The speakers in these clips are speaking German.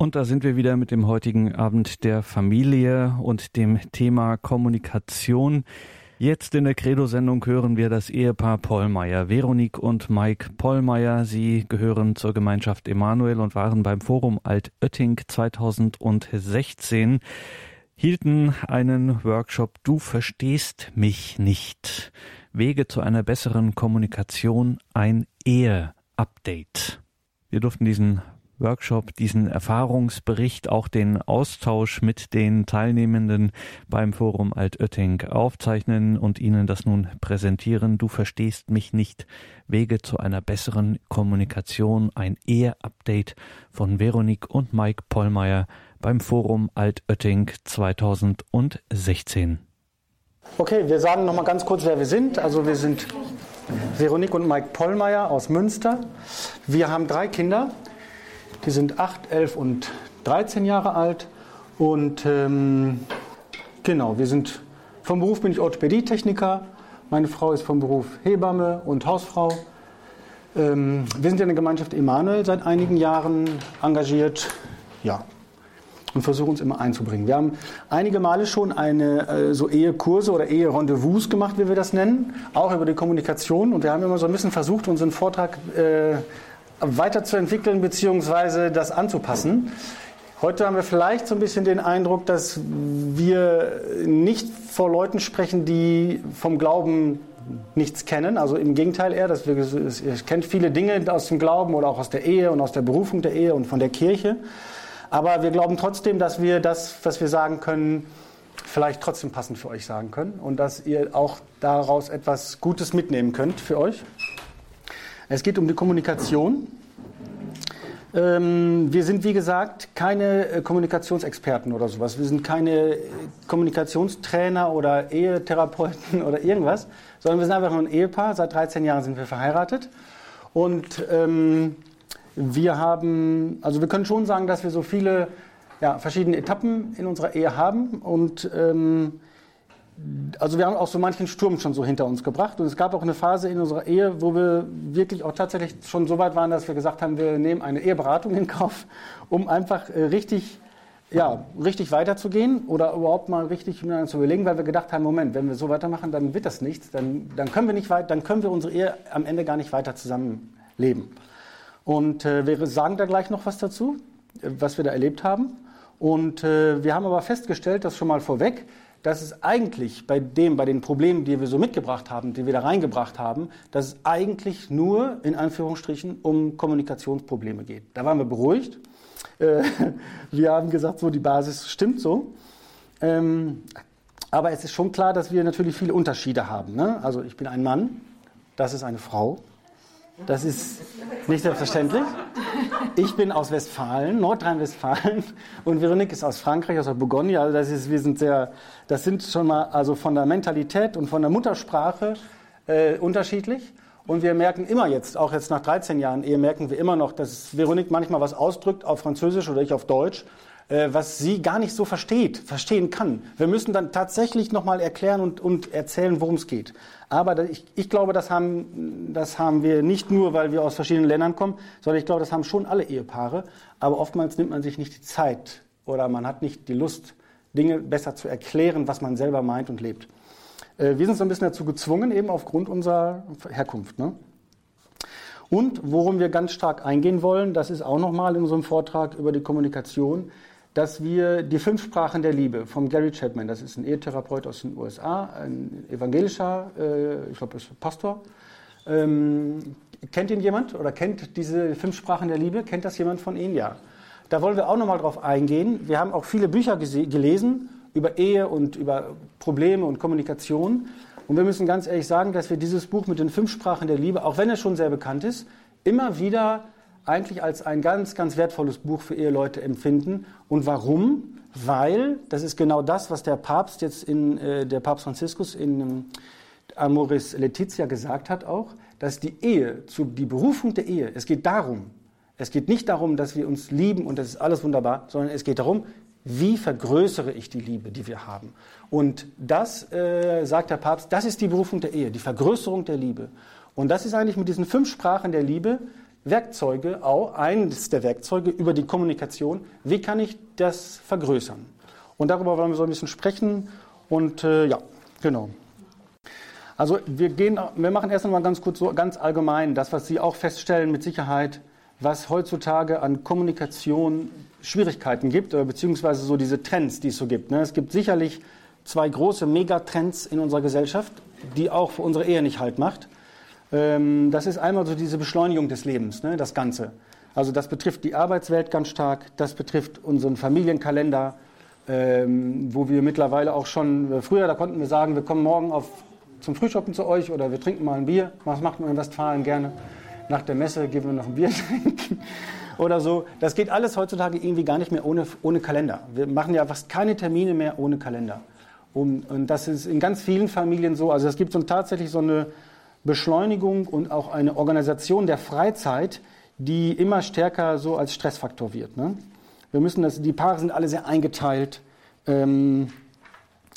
Und da sind wir wieder mit dem heutigen Abend der Familie und dem Thema Kommunikation. Jetzt in der Credo-Sendung hören wir das Ehepaar Pollmeier, Veronique und Mike Pollmeier. Sie gehören zur Gemeinschaft Emanuel und waren beim Forum Altötting 2016, hielten einen Workshop Du verstehst mich nicht. Wege zu einer besseren Kommunikation, ein Ehe-Update. Wir durften diesen Workshop, diesen Erfahrungsbericht, auch den Austausch mit den Teilnehmenden beim Forum Altötting aufzeichnen und Ihnen das nun präsentieren. Du verstehst mich nicht. Wege zu einer besseren Kommunikation. Ein Ehe-Update von Veronique und Mike Pollmeier beim Forum Altötting 2016. Okay, wir sagen nochmal ganz kurz, wer wir sind. Also wir sind Veronique und Mike Pollmeier aus Münster. Wir haben drei Kinder. Die sind 8, 11 und 13 Jahre alt. Und ähm, genau, wir sind vom Beruf bin ich Orthopädietechniker. Meine Frau ist vom Beruf Hebamme und Hausfrau. Ähm, wir sind in der Gemeinschaft Emanuel seit einigen Jahren engagiert. Ja, und versuchen uns immer einzubringen. Wir haben einige Male schon eine äh, so Ehekurse oder Ehe-Rendezvous gemacht, wie wir das nennen, auch über die Kommunikation. Und wir haben immer so ein bisschen versucht, unseren Vortrag äh, weiterzuentwickeln bzw. das anzupassen. Heute haben wir vielleicht so ein bisschen den Eindruck, dass wir nicht vor Leuten sprechen, die vom Glauben nichts kennen. Also im Gegenteil eher, dass wir, ihr kennt viele Dinge aus dem Glauben oder auch aus der Ehe und aus der Berufung der Ehe und von der Kirche. Aber wir glauben trotzdem, dass wir das, was wir sagen können, vielleicht trotzdem passend für euch sagen können und dass ihr auch daraus etwas Gutes mitnehmen könnt für euch. Es geht um die Kommunikation. Ähm, wir sind, wie gesagt, keine äh, Kommunikationsexperten oder sowas. Wir sind keine äh, Kommunikationstrainer oder Ehetherapeuten oder irgendwas, sondern wir sind einfach nur ein Ehepaar. Seit 13 Jahren sind wir verheiratet. Und ähm, wir haben, also wir können schon sagen, dass wir so viele ja, verschiedene Etappen in unserer Ehe haben. Und ähm, also wir haben auch so manchen Sturm schon so hinter uns gebracht. Und es gab auch eine Phase in unserer Ehe, wo wir wirklich auch tatsächlich schon so weit waren, dass wir gesagt haben, wir nehmen eine Eheberatung in Kauf, um einfach äh, richtig, ja, richtig weiterzugehen oder überhaupt mal richtig miteinander zu überlegen, weil wir gedacht haben, Moment, wenn wir so weitermachen, dann wird das nichts, dann, dann können wir nicht weit, dann können wir unsere Ehe am Ende gar nicht weiter zusammenleben. Und äh, wir sagen da gleich noch was dazu, äh, was wir da erlebt haben. Und äh, wir haben aber festgestellt, das schon mal vorweg, dass es eigentlich bei dem, bei den Problemen, die wir so mitgebracht haben, die wir da reingebracht haben, dass es eigentlich nur in Anführungsstrichen um Kommunikationsprobleme geht. Da waren wir beruhigt. Äh, wir haben gesagt, so die Basis stimmt so. Ähm, aber es ist schon klar, dass wir natürlich viele Unterschiede haben. Ne? Also ich bin ein Mann, das ist eine Frau. Das ist nicht selbstverständlich. Ich bin aus Westfalen, Nordrhein-Westfalen, und Veronique ist aus Frankreich, aus der Bourgogne. Also das ist, wir sind sehr, das sind schon mal also von der Mentalität und von der Muttersprache äh, unterschiedlich. Und wir merken immer jetzt, auch jetzt nach 13 Jahren Ehe, merken wir immer noch, dass Veronique manchmal was ausdrückt auf Französisch oder ich auf Deutsch, äh, was sie gar nicht so versteht, verstehen kann. Wir müssen dann tatsächlich nochmal erklären und, und erzählen, worum es geht. Aber ich, ich glaube, das haben, das haben wir nicht nur, weil wir aus verschiedenen Ländern kommen, sondern ich glaube, das haben schon alle Ehepaare. Aber oftmals nimmt man sich nicht die Zeit oder man hat nicht die Lust, Dinge besser zu erklären, was man selber meint und lebt. Äh, wir sind so ein bisschen dazu gezwungen, eben aufgrund unserer Herkunft. Ne? Und worum wir ganz stark eingehen wollen, das ist auch nochmal in unserem Vortrag über die Kommunikation, dass wir die fünf Sprachen der Liebe vom Gary Chapman, das ist ein Ehetherapeut aus den USA, ein evangelischer, äh, ich glaube, Pastor. Ähm, kennt ihn jemand oder kennt diese fünf Sprachen der Liebe? Kennt das jemand von Ihnen? Ja. Da wollen wir auch nochmal drauf eingehen. Wir haben auch viele Bücher gelesen über Ehe und über Probleme und Kommunikation. Und wir müssen ganz ehrlich sagen, dass wir dieses Buch mit den fünf Sprachen der Liebe, auch wenn es schon sehr bekannt ist, immer wieder eigentlich als ein ganz, ganz wertvolles Buch für Eheleute empfinden. Und warum? Weil, das ist genau das, was der Papst jetzt in, äh, der Papst Franziskus in ähm, Amoris Letizia gesagt hat auch, dass die Ehe, zu, die Berufung der Ehe, es geht darum, es geht nicht darum, dass wir uns lieben und das ist alles wunderbar, sondern es geht darum, wie vergrößere ich die Liebe, die wir haben. Und das, äh, sagt der Papst, das ist die Berufung der Ehe, die Vergrößerung der Liebe. Und das ist eigentlich mit diesen fünf Sprachen der Liebe Werkzeuge, auch eines der Werkzeuge über die Kommunikation. Wie kann ich das vergrößern? Und darüber wollen wir so ein bisschen sprechen. Und äh, ja, genau. Also wir gehen, wir machen erst einmal ganz kurz so ganz allgemein das, was Sie auch feststellen mit Sicherheit, was heutzutage an Kommunikation Schwierigkeiten gibt, oder beziehungsweise so diese Trends, die es so gibt. Ne? Es gibt sicherlich zwei große Megatrends in unserer Gesellschaft, die auch für unsere Ehe nicht halt macht. Ähm, das ist einmal so diese Beschleunigung des Lebens, ne? das Ganze. Also das betrifft die Arbeitswelt ganz stark, das betrifft unseren Familienkalender, ähm, wo wir mittlerweile auch schon, äh, früher, da konnten wir sagen, wir kommen morgen auf, zum Frühschoppen zu euch oder wir trinken mal ein Bier. Was macht man in Westfalen gerne? Nach der Messe gehen wir noch ein Bier trinken oder so. Das geht alles heutzutage irgendwie gar nicht mehr ohne, ohne Kalender. Wir machen ja fast keine Termine mehr ohne Kalender. Und, und das ist in ganz vielen Familien so. Also es gibt so tatsächlich so eine Beschleunigung und auch eine Organisation der Freizeit, die immer stärker so als Stressfaktor wird. Ne? Wir müssen das, die Paare sind alle sehr eingeteilt. Ähm,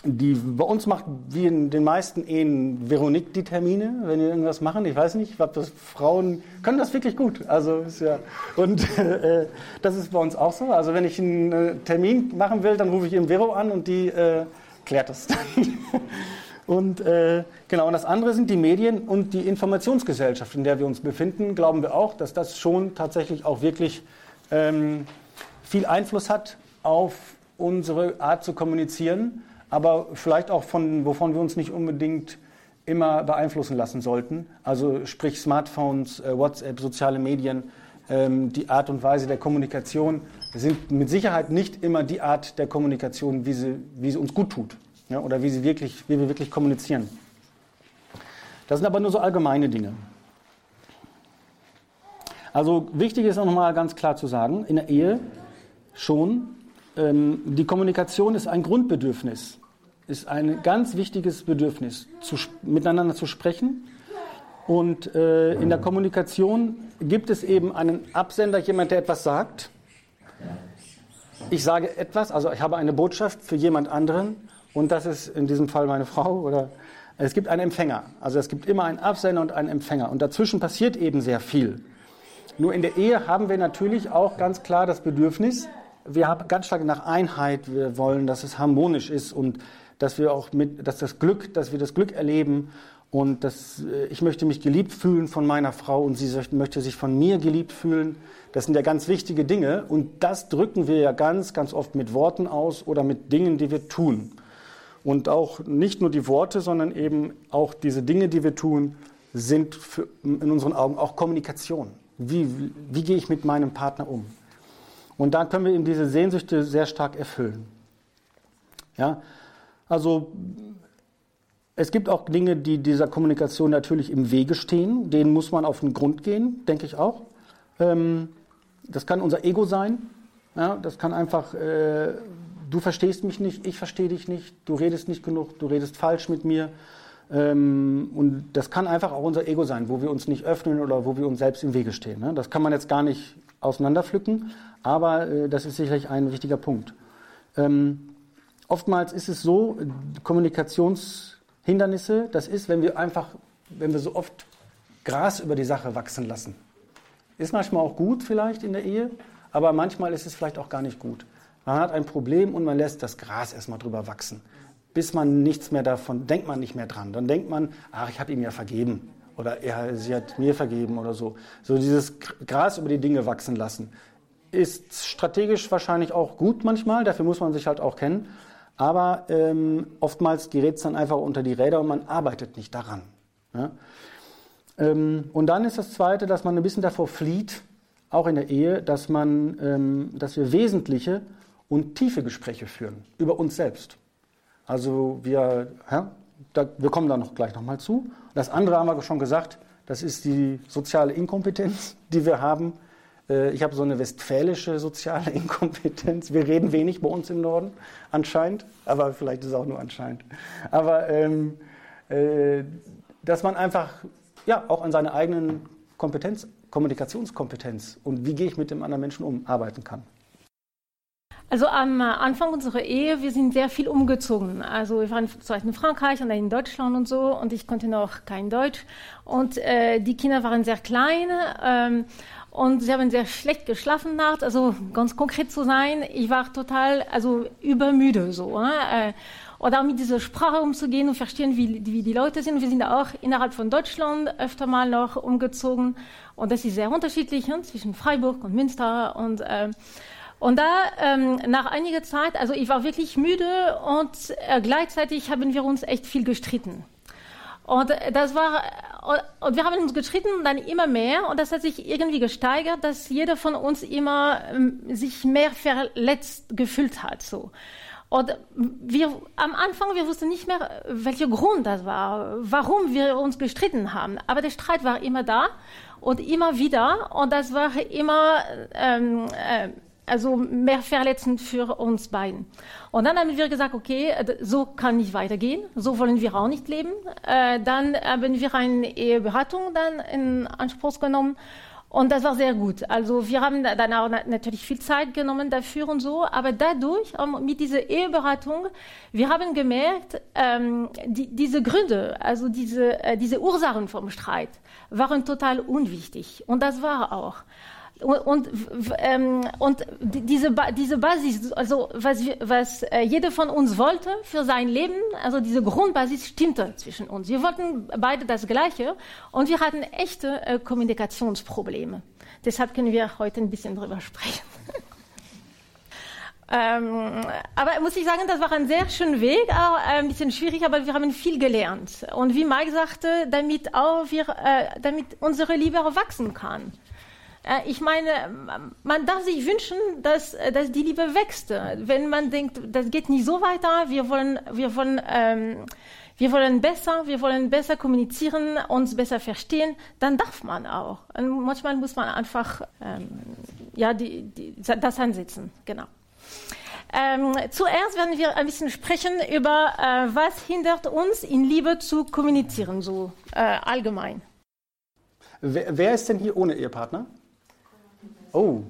die, bei uns macht, wie in den meisten Ehen, Veronique die Termine, wenn wir irgendwas machen. Ich weiß nicht, was Frauen können das wirklich gut. Also, ist ja, und äh, das ist bei uns auch so. Also, wenn ich einen äh, Termin machen will, dann rufe ich im Vero an und die äh, klärt das dann. Und äh, genau, und das andere sind die Medien und die Informationsgesellschaft, in der wir uns befinden, glauben wir auch, dass das schon tatsächlich auch wirklich ähm, viel Einfluss hat auf unsere Art zu kommunizieren, aber vielleicht auch von, wovon wir uns nicht unbedingt immer beeinflussen lassen sollten. Also sprich Smartphones, äh, WhatsApp, soziale Medien, ähm, die Art und Weise der Kommunikation sind mit Sicherheit nicht immer die Art der Kommunikation, wie sie, wie sie uns gut tut oder wie, sie wirklich, wie wir wirklich kommunizieren. Das sind aber nur so allgemeine Dinge. Also wichtig ist auch nochmal ganz klar zu sagen, in der Ehe schon, ähm, die Kommunikation ist ein Grundbedürfnis, ist ein ganz wichtiges Bedürfnis, zu, miteinander zu sprechen. Und äh, in der Kommunikation gibt es eben einen Absender, jemand, der etwas sagt. Ich sage etwas, also ich habe eine Botschaft für jemand anderen und das ist in diesem Fall meine Frau oder es gibt einen Empfänger. Also es gibt immer einen Absender und einen Empfänger und dazwischen passiert eben sehr viel. Nur in der Ehe haben wir natürlich auch ganz klar das Bedürfnis, wir haben ganz stark nach Einheit, wir wollen, dass es harmonisch ist und dass wir auch mit, dass das Glück, dass wir das Glück erleben und dass äh, ich möchte mich geliebt fühlen von meiner Frau und sie möchte sich von mir geliebt fühlen. Das sind ja ganz wichtige Dinge und das drücken wir ja ganz, ganz oft mit Worten aus oder mit Dingen, die wir tun. Und auch nicht nur die Worte, sondern eben auch diese Dinge, die wir tun, sind für, in unseren Augen auch Kommunikation. Wie, wie gehe ich mit meinem Partner um? Und da können wir eben diese Sehnsüchte sehr stark erfüllen. Ja, also es gibt auch Dinge, die dieser Kommunikation natürlich im Wege stehen. Denen muss man auf den Grund gehen, denke ich auch. Ähm, das kann unser Ego sein. Ja, das kann einfach äh, du verstehst mich nicht, ich verstehe dich nicht, du redest nicht genug, du redest falsch mit mir. Ähm, und das kann einfach auch unser Ego sein, wo wir uns nicht öffnen oder wo wir uns selbst im Wege stehen. Ne? Das kann man jetzt gar nicht auseinanderpflücken, aber äh, das ist sicherlich ein wichtiger Punkt. Ähm, oftmals ist es so, Kommunikationshindernisse, das ist, wenn wir einfach, wenn wir so oft Gras über die Sache wachsen lassen. Ist manchmal auch gut vielleicht in der Ehe, aber manchmal ist es vielleicht auch gar nicht gut. Man hat ein Problem und man lässt das Gras erstmal drüber wachsen. Bis man nichts mehr davon, denkt man nicht mehr dran. Dann denkt man, ach, ich habe ihm ja vergeben. Oder er, sie hat mir vergeben oder so. So dieses Gras über die Dinge wachsen lassen. Ist strategisch wahrscheinlich auch gut manchmal, dafür muss man sich halt auch kennen. Aber ähm, oftmals gerät es dann einfach unter die Räder und man arbeitet nicht daran. Ja? Ähm, und dann ist das Zweite, dass man ein bisschen davor flieht, auch in der Ehe, dass, man, ähm, dass wir wesentliche und tiefe Gespräche führen über uns selbst. Also wir, ja, da, wir kommen da noch gleich nochmal zu. Das andere haben wir schon gesagt, das ist die soziale Inkompetenz, die wir haben. Äh, ich habe so eine westfälische soziale Inkompetenz. Wir reden wenig bei uns im Norden, anscheinend, aber vielleicht ist es auch nur anscheinend. Aber ähm, äh, dass man einfach ja, auch an seiner eigenen Kompetenz, Kommunikationskompetenz und wie gehe ich mit dem anderen Menschen um, arbeiten kann. Also am Anfang unserer Ehe, wir sind sehr viel umgezogen. Also wir waren zuerst in Frankreich und dann in Deutschland und so und ich konnte noch kein Deutsch und äh, die Kinder waren sehr klein ähm, und sie haben sehr schlecht geschlafen nachts. Also ganz konkret zu sein, ich war total also übermüde so. Äh, oder mit dieser Sprache umzugehen und verstehen, wie, wie die Leute sind. Wir sind auch innerhalb von Deutschland öfter mal noch umgezogen und das ist sehr unterschiedlich ne, zwischen Freiburg und Münster und äh, und da ähm, nach einiger Zeit, also ich war wirklich müde und äh, gleichzeitig haben wir uns echt viel gestritten. Und das war, und wir haben uns gestritten dann immer mehr und das hat sich irgendwie gesteigert, dass jeder von uns immer ähm, sich mehr verletzt gefühlt hat, so. Und wir, am Anfang, wir wussten nicht mehr, welcher Grund das war, warum wir uns gestritten haben. Aber der Streit war immer da und immer wieder und das war immer, ähm, äh, also mehr verletzend für uns beiden. Und dann haben wir gesagt, okay, äh, so kann nicht weitergehen, so wollen wir auch nicht leben. Äh, dann haben wir eine Eheberatung dann in Anspruch genommen und das war sehr gut. Also wir haben dann auch natürlich viel Zeit genommen dafür und so, aber dadurch, mit dieser Eheberatung, wir haben gemerkt, ähm, die, diese Gründe, also diese, äh, diese Ursachen vom Streit, waren total unwichtig. Und das war auch. Und, ähm, und diese, diese Basis, also was, was äh, jeder von uns wollte für sein Leben, also diese Grundbasis stimmte zwischen uns. Wir wollten beide das Gleiche und wir hatten echte äh, Kommunikationsprobleme. Deshalb können wir heute ein bisschen drüber sprechen. ähm, aber muss ich sagen, das war ein sehr schöner Weg, auch ein bisschen schwierig, aber wir haben viel gelernt. Und wie Mike sagte, damit auch wir, äh, damit unsere Liebe wachsen kann. Äh, ich meine, man darf sich wünschen, dass, dass die Liebe wächst. Wenn man denkt, das geht nicht so weiter, wir wollen, wir wollen, ähm, wir wollen besser, wir wollen besser kommunizieren, uns besser verstehen, dann darf man auch. Und manchmal muss man einfach ähm, ja, die, die, das ansetzen. Genau. Ähm, zuerst werden wir ein bisschen sprechen über, äh, was hindert uns, in Liebe zu kommunizieren, so äh, allgemein. Wer, wer ist denn hier ohne Ehepartner? Oh.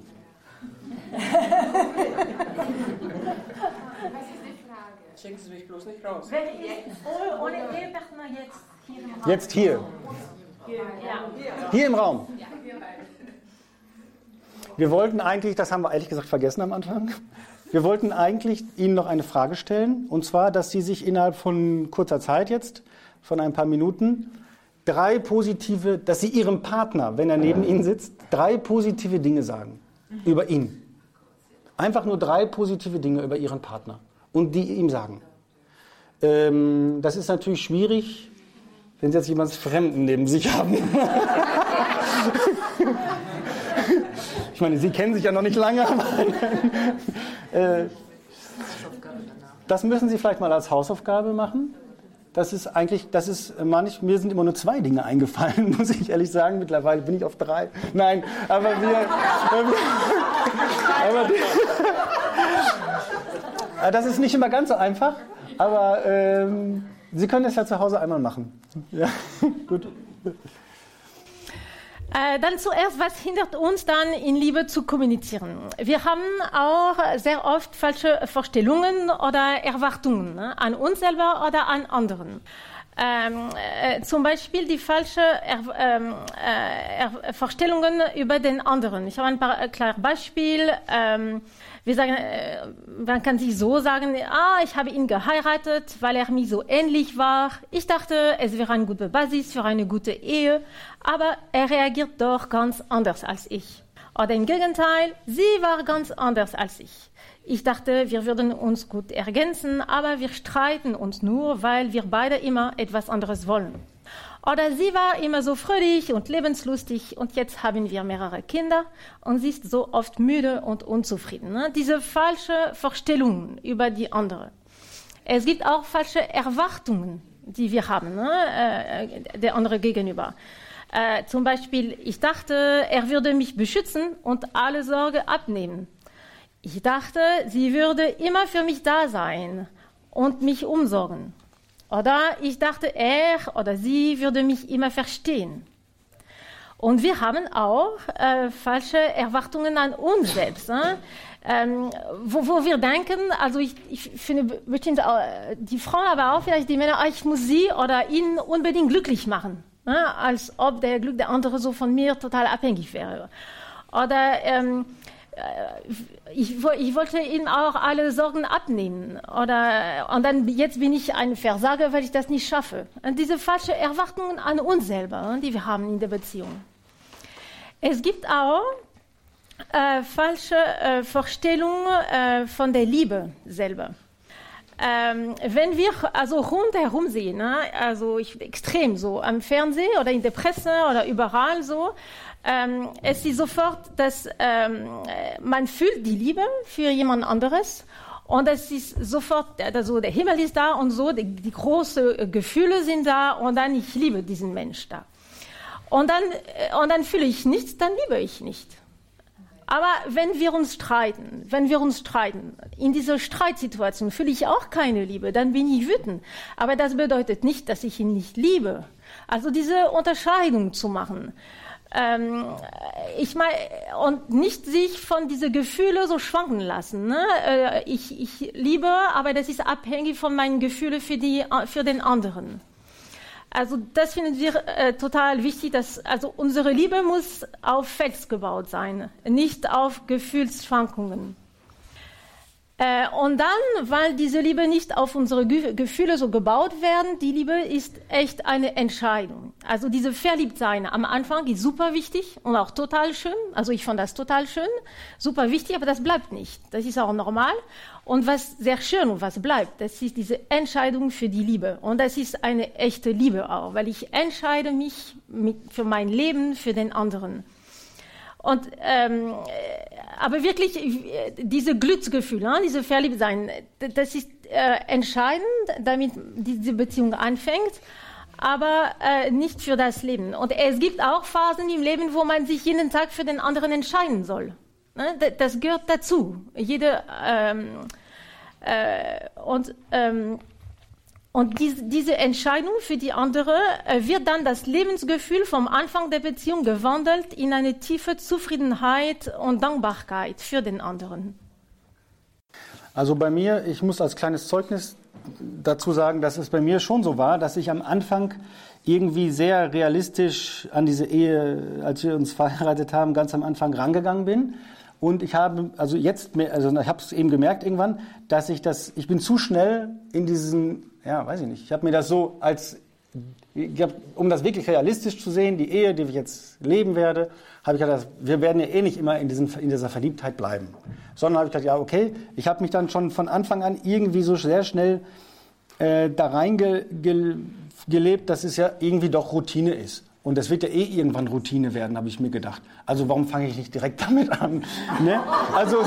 Was ist die Frage? Schicken Sie mich bloß nicht raus. Wenn ich ohne Ehepartner jetzt hier im Raum. Jetzt hier. Hier im Raum. Wir wollten eigentlich, das haben wir ehrlich gesagt vergessen am Anfang, wir wollten eigentlich Ihnen noch eine Frage stellen. Und zwar, dass Sie sich innerhalb von kurzer Zeit jetzt, von ein paar Minuten, drei positive, dass Sie Ihrem Partner, wenn er neben Ihnen sitzt, drei positive Dinge sagen über ihn. Einfach nur drei positive Dinge über Ihren Partner und die ihm sagen. Ähm, das ist natürlich schwierig, wenn Sie jetzt jemanden Fremden neben sich haben. ich meine, Sie kennen sich ja noch nicht lange, aber äh, das müssen Sie vielleicht mal als Hausaufgabe machen das ist eigentlich, das ist manch, mir sind immer nur zwei Dinge eingefallen, muss ich ehrlich sagen. Mittlerweile bin ich auf drei. Nein, aber wir. aber die, das ist nicht immer ganz so einfach, aber ähm, Sie können das ja zu Hause einmal machen. Ja, gut. Äh, dann zuerst, was hindert uns dann in Liebe zu kommunizieren? Wir haben auch sehr oft falsche Vorstellungen oder Erwartungen ne? an uns selber oder an anderen. Ähm, äh, zum Beispiel die falsche er, ähm, äh, Vorstellungen über den anderen. Ich habe ein paar äh, klare Beispiele. Ähm, wir sagen, äh, man kann sich so sagen, ah, ich habe ihn geheiratet, weil er mir so ähnlich war. Ich dachte, es wäre eine gute Basis für eine gute Ehe, aber er reagiert doch ganz anders als ich. Oder im Gegenteil, sie war ganz anders als ich. Ich dachte, wir würden uns gut ergänzen, aber wir streiten uns nur, weil wir beide immer etwas anderes wollen. Oder sie war immer so fröhlich und lebenslustig und jetzt haben wir mehrere Kinder und sie ist so oft müde und unzufrieden. Ne? Diese falsche Vorstellungen über die andere. Es gibt auch falsche Erwartungen, die wir haben, ne? äh, der andere gegenüber. Äh, zum Beispiel, ich dachte, er würde mich beschützen und alle Sorge abnehmen. Ich dachte, sie würde immer für mich da sein und mich umsorgen. Oder ich dachte, er oder sie würde mich immer verstehen. Und wir haben auch äh, falsche Erwartungen an uns selbst. Ne? ähm, wo, wo wir denken, also ich, ich finde bestimmt die Frauen, aber auch vielleicht die Männer, ich muss sie oder ihn unbedingt glücklich machen, ne? als ob der Glück der andere so von mir total abhängig wäre. Oder ähm, äh, ich, ich, wollte ihm auch alle Sorgen abnehmen. Oder, und dann jetzt bin ich ein Versager, weil ich das nicht schaffe. Und diese falschen Erwartungen an uns selber, die wir haben in der Beziehung. Es gibt auch äh, falsche äh, Vorstellungen äh, von der Liebe selber. Ähm, wenn wir also rundherum sehen, ne, also ich, extrem so am Fernsehen oder in der Presse oder überall so, ähm, es ist sofort, dass ähm, man fühlt die Liebe für jemand anderes und es ist sofort, also der Himmel ist da und so, die, die großen Gefühle sind da und dann ich liebe diesen Mensch da. Und dann, und dann fühle ich nichts, dann liebe ich nicht. Aber wenn wir uns streiten, wenn wir uns streiten, in dieser Streitsituation fühle ich auch keine Liebe, dann bin ich wütend. Aber das bedeutet nicht, dass ich ihn nicht liebe. Also diese Unterscheidung zu machen. Ähm, ich meine, und nicht sich von diesen Gefühlen so schwanken lassen. Ne? Äh, ich, ich liebe, aber das ist abhängig von meinen Gefühlen für, die, für den anderen. Also das finden wir äh, total wichtig, dass also unsere Liebe muss auf Fels gebaut sein, nicht auf Gefühlsschwankungen. Äh, und dann, weil diese Liebe nicht auf unsere Gefühle so gebaut werden, die Liebe ist echt eine Entscheidung. Also diese Verliebtsein am Anfang ist super wichtig und auch total schön. Also ich fand das total schön, super wichtig, aber das bleibt nicht. Das ist auch normal. Und was sehr schön und was bleibt, das ist diese Entscheidung für die Liebe. Und das ist eine echte Liebe auch, weil ich entscheide mich mit, für mein Leben, für den anderen. Und ähm, aber wirklich diese Glücksgefühle, ne, diese Verliebtsein, das ist äh, entscheidend, damit diese Beziehung anfängt, aber äh, nicht für das Leben. Und es gibt auch Phasen im Leben, wo man sich jeden Tag für den anderen entscheiden soll. Ne? Das gehört dazu. Jede ähm, äh, und ähm, und diese, diese Entscheidung für die andere äh, wird dann das Lebensgefühl vom Anfang der Beziehung gewandelt in eine tiefe Zufriedenheit und Dankbarkeit für den anderen. Also bei mir, ich muss als kleines Zeugnis dazu sagen, dass es bei mir schon so war, dass ich am Anfang irgendwie sehr realistisch an diese Ehe, als wir uns verheiratet haben, ganz am Anfang rangegangen bin. Und ich habe, also jetzt, also ich habe es eben gemerkt irgendwann, dass ich das, ich bin zu schnell in diesen ja, weiß ich nicht. Ich habe mir das so als, um das wirklich realistisch zu sehen, die Ehe, die ich jetzt leben werde, habe ich gedacht, wir werden ja eh nicht immer in, diesem, in dieser Verliebtheit bleiben. Sondern habe ich gedacht, ja, okay, ich habe mich dann schon von Anfang an irgendwie so sehr schnell äh, da reingelebt, ge, dass es ja irgendwie doch Routine ist. Und das wird ja eh irgendwann Routine werden, habe ich mir gedacht. Also warum fange ich nicht direkt damit an? ne? Also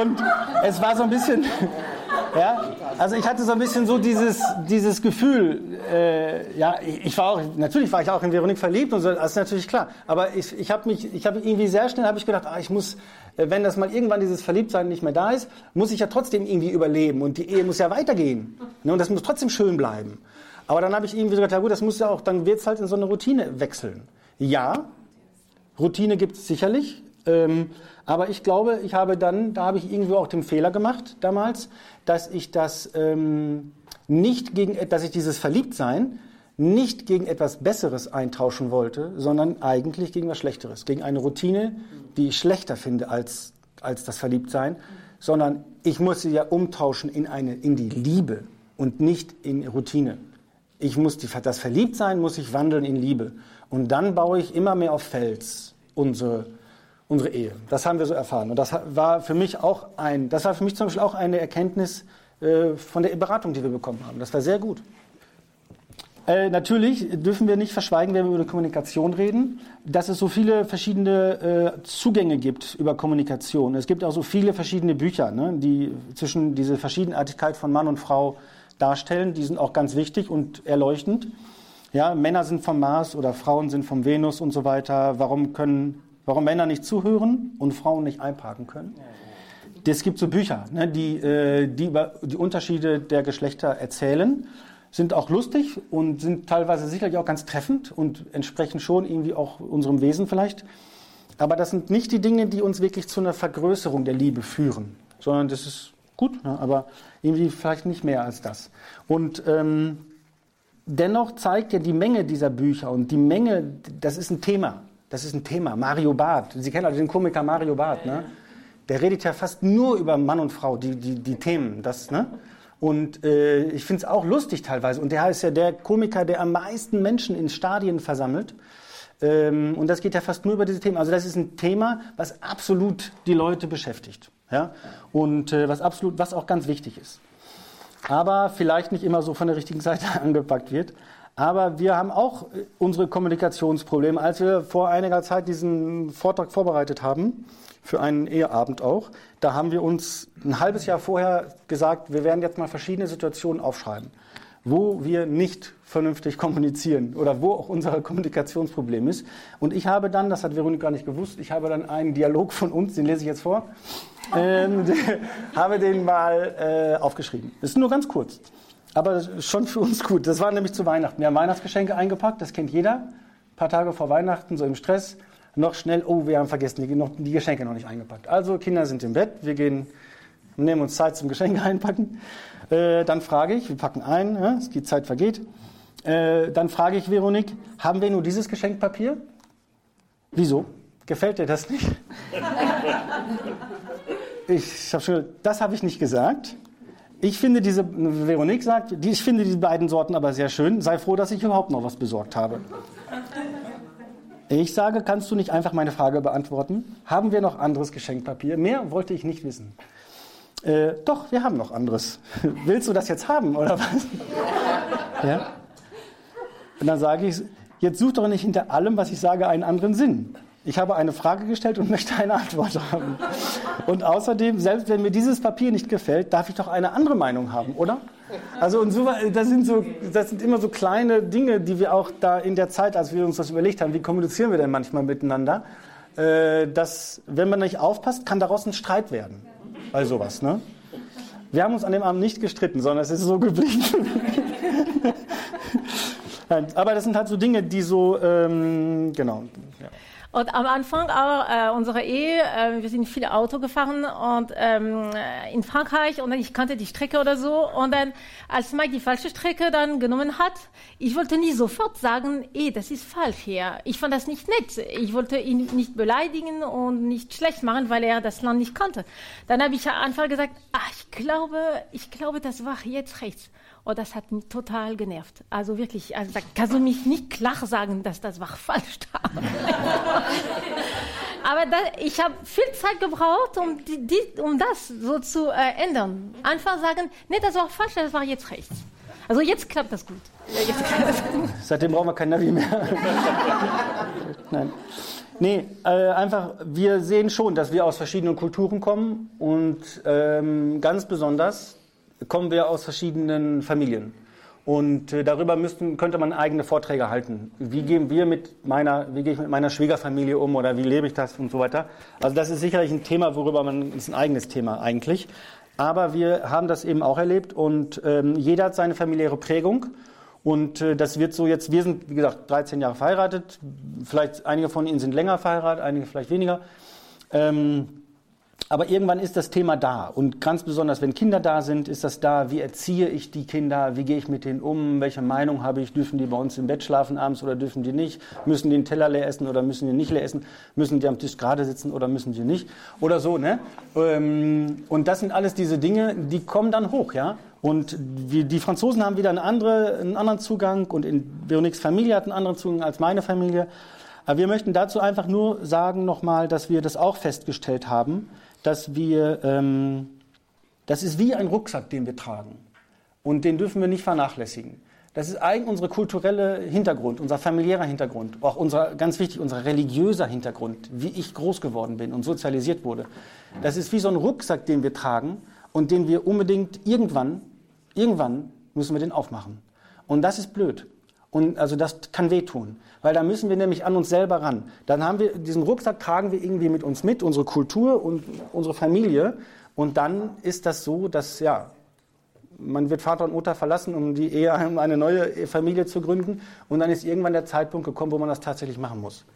und es war so ein bisschen, ja, also ich hatte so ein bisschen so dieses, dieses Gefühl, äh, ja, ich war auch, natürlich war ich auch in Veronique verliebt und so, das ist natürlich klar. Aber ich, ich habe mich, ich habe irgendwie sehr schnell, habe ich gedacht, ah, ich muss, äh, wenn das mal irgendwann dieses Verliebtsein nicht mehr da ist, muss ich ja trotzdem irgendwie überleben und die Ehe muss ja weitergehen. Ne, und das muss trotzdem schön bleiben. Aber dann habe ich irgendwie so gedacht, ja gut, das muss ja auch, dann wird es halt in so eine Routine wechseln. Ja, Routine gibt es sicherlich. Ähm, aber ich glaube, ich habe dann, da habe ich irgendwie auch den Fehler gemacht damals, dass ich das ähm, nicht gegen, dass ich dieses Verliebtsein nicht gegen etwas Besseres eintauschen wollte, sondern eigentlich gegen was Schlechteres, gegen eine Routine, die ich schlechter finde als, als das Verliebtsein, sondern ich muss sie ja umtauschen in, eine, in die Liebe und nicht in Routine. Ich muss die, das Verliebtsein muss ich wandeln in Liebe. Und dann baue ich immer mehr auf Fels unsere unsere Ehe. Das haben wir so erfahren. Und das war für mich auch ein, das war für mich zum Beispiel auch eine Erkenntnis äh, von der Beratung, die wir bekommen haben. Das war sehr gut. Äh, natürlich dürfen wir nicht verschweigen, wenn wir über Kommunikation reden, dass es so viele verschiedene äh, Zugänge gibt über Kommunikation. Es gibt auch so viele verschiedene Bücher, ne, die zwischen diese Verschiedenartigkeit von Mann und Frau darstellen. Die sind auch ganz wichtig und erleuchtend. Ja, Männer sind vom Mars oder Frauen sind vom Venus und so weiter. Warum können Warum Männer nicht zuhören und Frauen nicht einparken können. Es gibt so Bücher, ne, die, äh, die über die Unterschiede der Geschlechter erzählen, sind auch lustig und sind teilweise sicherlich auch ganz treffend und entsprechen schon irgendwie auch unserem Wesen vielleicht. Aber das sind nicht die Dinge, die uns wirklich zu einer Vergrößerung der Liebe führen, sondern das ist gut, ja, aber irgendwie vielleicht nicht mehr als das. Und ähm, dennoch zeigt ja die Menge dieser Bücher und die Menge, das ist ein Thema. Das ist ein Thema. Mario Barth, Sie kennen also den Komiker Mario Barth, ne? Der redet ja fast nur über Mann und Frau, die, die, die Themen. Das, ne? Und äh, ich finde es auch lustig teilweise. Und der ist ja der Komiker, der am meisten Menschen in Stadien versammelt. Ähm, und das geht ja fast nur über diese Themen. Also das ist ein Thema, was absolut die Leute beschäftigt. Ja? Und äh, was absolut, was auch ganz wichtig ist. Aber vielleicht nicht immer so von der richtigen Seite angepackt wird. Aber wir haben auch äh, unsere Kommunikationsprobleme. Als wir vor einiger Zeit diesen Vortrag vorbereitet haben, für einen Eheabend auch, da haben wir uns ein halbes Jahr vorher gesagt, wir werden jetzt mal verschiedene Situationen aufschreiben, wo wir nicht vernünftig kommunizieren oder wo auch unser Kommunikationsproblem ist. Und ich habe dann, das hat Veronika nicht gewusst, ich habe dann einen Dialog von uns, den lese ich jetzt vor, ähm, habe den mal äh, aufgeschrieben. Ist nur ganz kurz, aber schon für uns gut. Das war nämlich zu Weihnachten. Wir haben Weihnachtsgeschenke eingepackt, das kennt jeder. Ein paar Tage vor Weihnachten, so im Stress, noch schnell, oh, wir haben vergessen, die, noch, die Geschenke noch nicht eingepackt. Also Kinder sind im Bett, wir gehen, nehmen uns Zeit zum Geschenke einpacken. Äh, dann frage ich, wir packen ein, ja, die Zeit vergeht. Äh, dann frage ich Veronik, haben wir nur dieses Geschenkpapier? Wieso? Gefällt dir das nicht? ich habe schon, das habe ich nicht gesagt. Ich finde diese, Veronik sagt, ich finde diese beiden Sorten aber sehr schön. Sei froh, dass ich überhaupt noch was besorgt habe. Ich sage, kannst du nicht einfach meine Frage beantworten? Haben wir noch anderes Geschenkpapier? Mehr wollte ich nicht wissen. Äh, doch, wir haben noch anderes. Willst du das jetzt haben oder was? ja? Und dann sage ich, jetzt such doch nicht hinter allem, was ich sage, einen anderen Sinn. Ich habe eine Frage gestellt und möchte eine Antwort haben. Und außerdem, selbst wenn mir dieses Papier nicht gefällt, darf ich doch eine andere Meinung haben, oder? Also und so, das, sind so, das sind immer so kleine Dinge, die wir auch da in der Zeit, als wir uns das überlegt haben, wie kommunizieren wir denn manchmal miteinander, äh, dass, wenn man nicht aufpasst, kann daraus ein Streit werden. Bei sowas, ne? Wir haben uns an dem Abend nicht gestritten, sondern es ist so geblieben. Aber das sind halt so Dinge, die so, ähm, genau. Ja. Und am Anfang auch äh, unserer Ehe, äh, wir sind viel Auto gefahren und ähm, in Frankreich und ich kannte die Strecke oder so. Und dann, als Mike die falsche Strecke dann genommen hat, ich wollte nie sofort sagen, eh, das ist falsch hier. Ich fand das nicht nett. Ich wollte ihn nicht beleidigen und nicht schlecht machen, weil er das Land nicht kannte. Dann habe ich am Anfang gesagt, ach, ich glaube, ich glaube, das war jetzt rechts. Oh, das hat mich total genervt. Also wirklich, also da kannst du mich nicht klar sagen, dass das war falsch da. Aber da, ich habe viel Zeit gebraucht, um, die, die, um das so zu äh, ändern. Einfach sagen, nee, das war falsch, das war jetzt rechts. Also jetzt klappt das gut. Ja, gut. Seitdem brauchen wir kein Navi mehr. Nein. Nee, äh, einfach, wir sehen schon, dass wir aus verschiedenen Kulturen kommen und ähm, ganz besonders kommen wir aus verschiedenen Familien. Und äh, darüber müssten, könnte man eigene Vorträge halten. Wie gehen wir mit meiner, wie gehe ich mit meiner Schwiegerfamilie um oder wie lebe ich das und so weiter. Also das ist sicherlich ein Thema, worüber man, ist ein eigenes Thema eigentlich. Aber wir haben das eben auch erlebt und ähm, jeder hat seine familiäre Prägung. Und äh, das wird so jetzt, wir sind, wie gesagt, 13 Jahre verheiratet. Vielleicht einige von Ihnen sind länger verheiratet, einige vielleicht weniger. Ähm, aber irgendwann ist das Thema da. Und ganz besonders, wenn Kinder da sind, ist das da. Wie erziehe ich die Kinder? Wie gehe ich mit denen um? Welche Meinung habe ich? Dürfen die bei uns im Bett schlafen abends oder dürfen die nicht? Müssen die den Teller leer essen oder müssen die nicht leer essen? Müssen die am Tisch gerade sitzen oder müssen die nicht? Oder so, ne? Ähm, und das sind alles diese Dinge, die kommen dann hoch, ja? Und die Franzosen haben wieder eine andere, einen anderen Zugang und in Veroniques Familie hat einen anderen Zugang als meine Familie. Aber wir möchten dazu einfach nur sagen nochmal, dass wir das auch festgestellt haben, dass wir, ähm, das ist wie ein Rucksack, den wir tragen. Und den dürfen wir nicht vernachlässigen. Das ist eigentlich unser kulturelle Hintergrund, unser familiärer Hintergrund, auch unser, ganz wichtig, unser religiöser Hintergrund, wie ich groß geworden bin und sozialisiert wurde. Das ist wie so ein Rucksack, den wir tragen und den wir unbedingt irgendwann, irgendwann müssen wir den aufmachen. Und das ist blöd. Und also das kann wehtun, weil da müssen wir nämlich an uns selber ran. Dann haben wir diesen Rucksack tragen wir irgendwie mit uns mit, unsere Kultur und unsere Familie. Und dann ist das so, dass ja man wird Vater und Mutter verlassen, um die Ehe, um eine neue Familie zu gründen. Und dann ist irgendwann der Zeitpunkt gekommen, wo man das tatsächlich machen muss.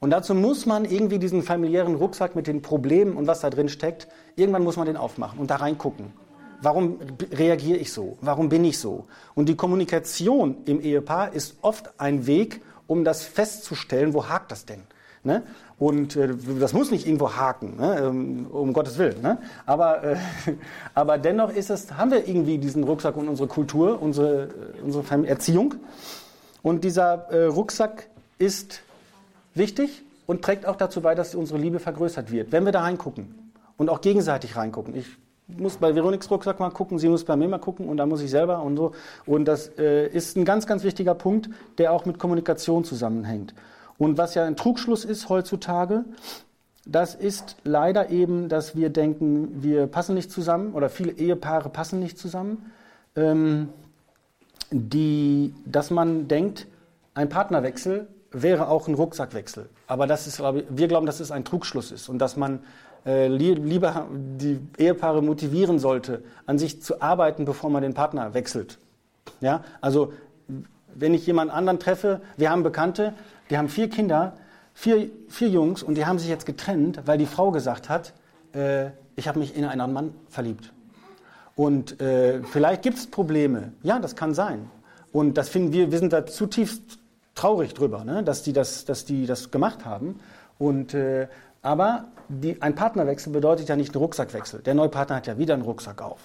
Und dazu muss man irgendwie diesen familiären Rucksack mit den Problemen und was da drin steckt, irgendwann muss man den aufmachen und da reingucken. Warum reagiere ich so? Warum bin ich so? Und die Kommunikation im Ehepaar ist oft ein Weg, um das festzustellen, wo hakt das denn? Ne? Und äh, das muss nicht irgendwo haken, ne? Ähm, um Gottes Willen. Ne? Aber, äh, aber dennoch ist es, haben wir irgendwie diesen Rucksack und unsere Kultur, unsere, äh, unsere Erziehung. Und dieser äh, Rucksack ist wichtig und trägt auch dazu bei, dass unsere Liebe vergrößert wird, wenn wir da reingucken und auch gegenseitig reingucken. Ich muss bei Veroniks Rucksack mal gucken, sie muss bei mir mal gucken und dann muss ich selber und so. Und das äh, ist ein ganz, ganz wichtiger Punkt, der auch mit Kommunikation zusammenhängt. Und was ja ein Trugschluss ist heutzutage, das ist leider eben, dass wir denken, wir passen nicht zusammen oder viele Ehepaare passen nicht zusammen. Ähm, die, dass man denkt, ein Partnerwechsel wäre auch ein Rucksackwechsel. Aber das ist, wir glauben, dass es ein Trugschluss ist und dass man äh, lieber die Ehepaare motivieren sollte, an sich zu arbeiten, bevor man den Partner wechselt. Ja, also wenn ich jemand anderen treffe, wir haben Bekannte, die haben vier Kinder, vier, vier Jungs und die haben sich jetzt getrennt, weil die Frau gesagt hat, äh, ich habe mich in einen anderen Mann verliebt. Und äh, vielleicht gibt es Probleme. Ja, das kann sein. Und das finden wir, wir sind da zutiefst traurig drüber, ne? dass, die das, dass die das gemacht haben. Und, äh, aber die, ein Partnerwechsel bedeutet ja nicht einen Rucksackwechsel. Der neue Partner hat ja wieder einen Rucksack auf.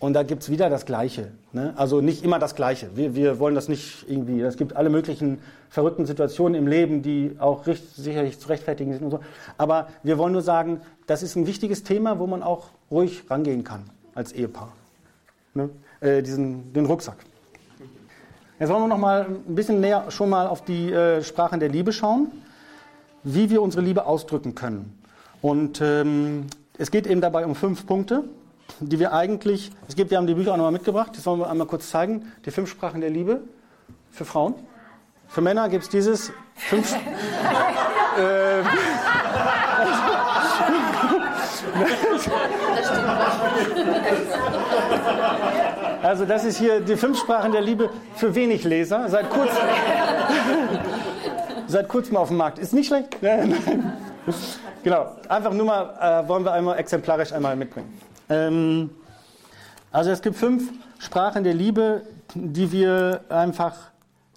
Und da gibt es wieder das Gleiche. Ne? Also nicht immer das Gleiche. Wir, wir wollen das nicht irgendwie. Es gibt alle möglichen verrückten Situationen im Leben, die auch richt, sicherlich zu rechtfertigen sind und so. Aber wir wollen nur sagen, das ist ein wichtiges Thema, wo man auch ruhig rangehen kann als Ehepaar. Ne? Äh, diesen, den Rucksack. Jetzt wollen wir noch mal ein bisschen näher schon mal auf die äh, Sprachen der Liebe schauen, wie wir unsere Liebe ausdrücken können. Und ähm, es geht eben dabei um fünf Punkte, die wir eigentlich, es gibt, wir haben die Bücher auch nochmal mitgebracht, das wollen wir einmal kurz zeigen, die fünf Sprachen der Liebe für Frauen. Für Männer gibt es dieses fünf. äh, also das ist hier die fünf Sprachen der Liebe für wenig Leser. Seit kurzem, seit kurzem auf dem Markt. Ist nicht schlecht. genau. Einfach nur mal, äh, wollen wir einmal exemplarisch einmal mitbringen. Ähm, also es gibt fünf Sprachen der Liebe, die wir einfach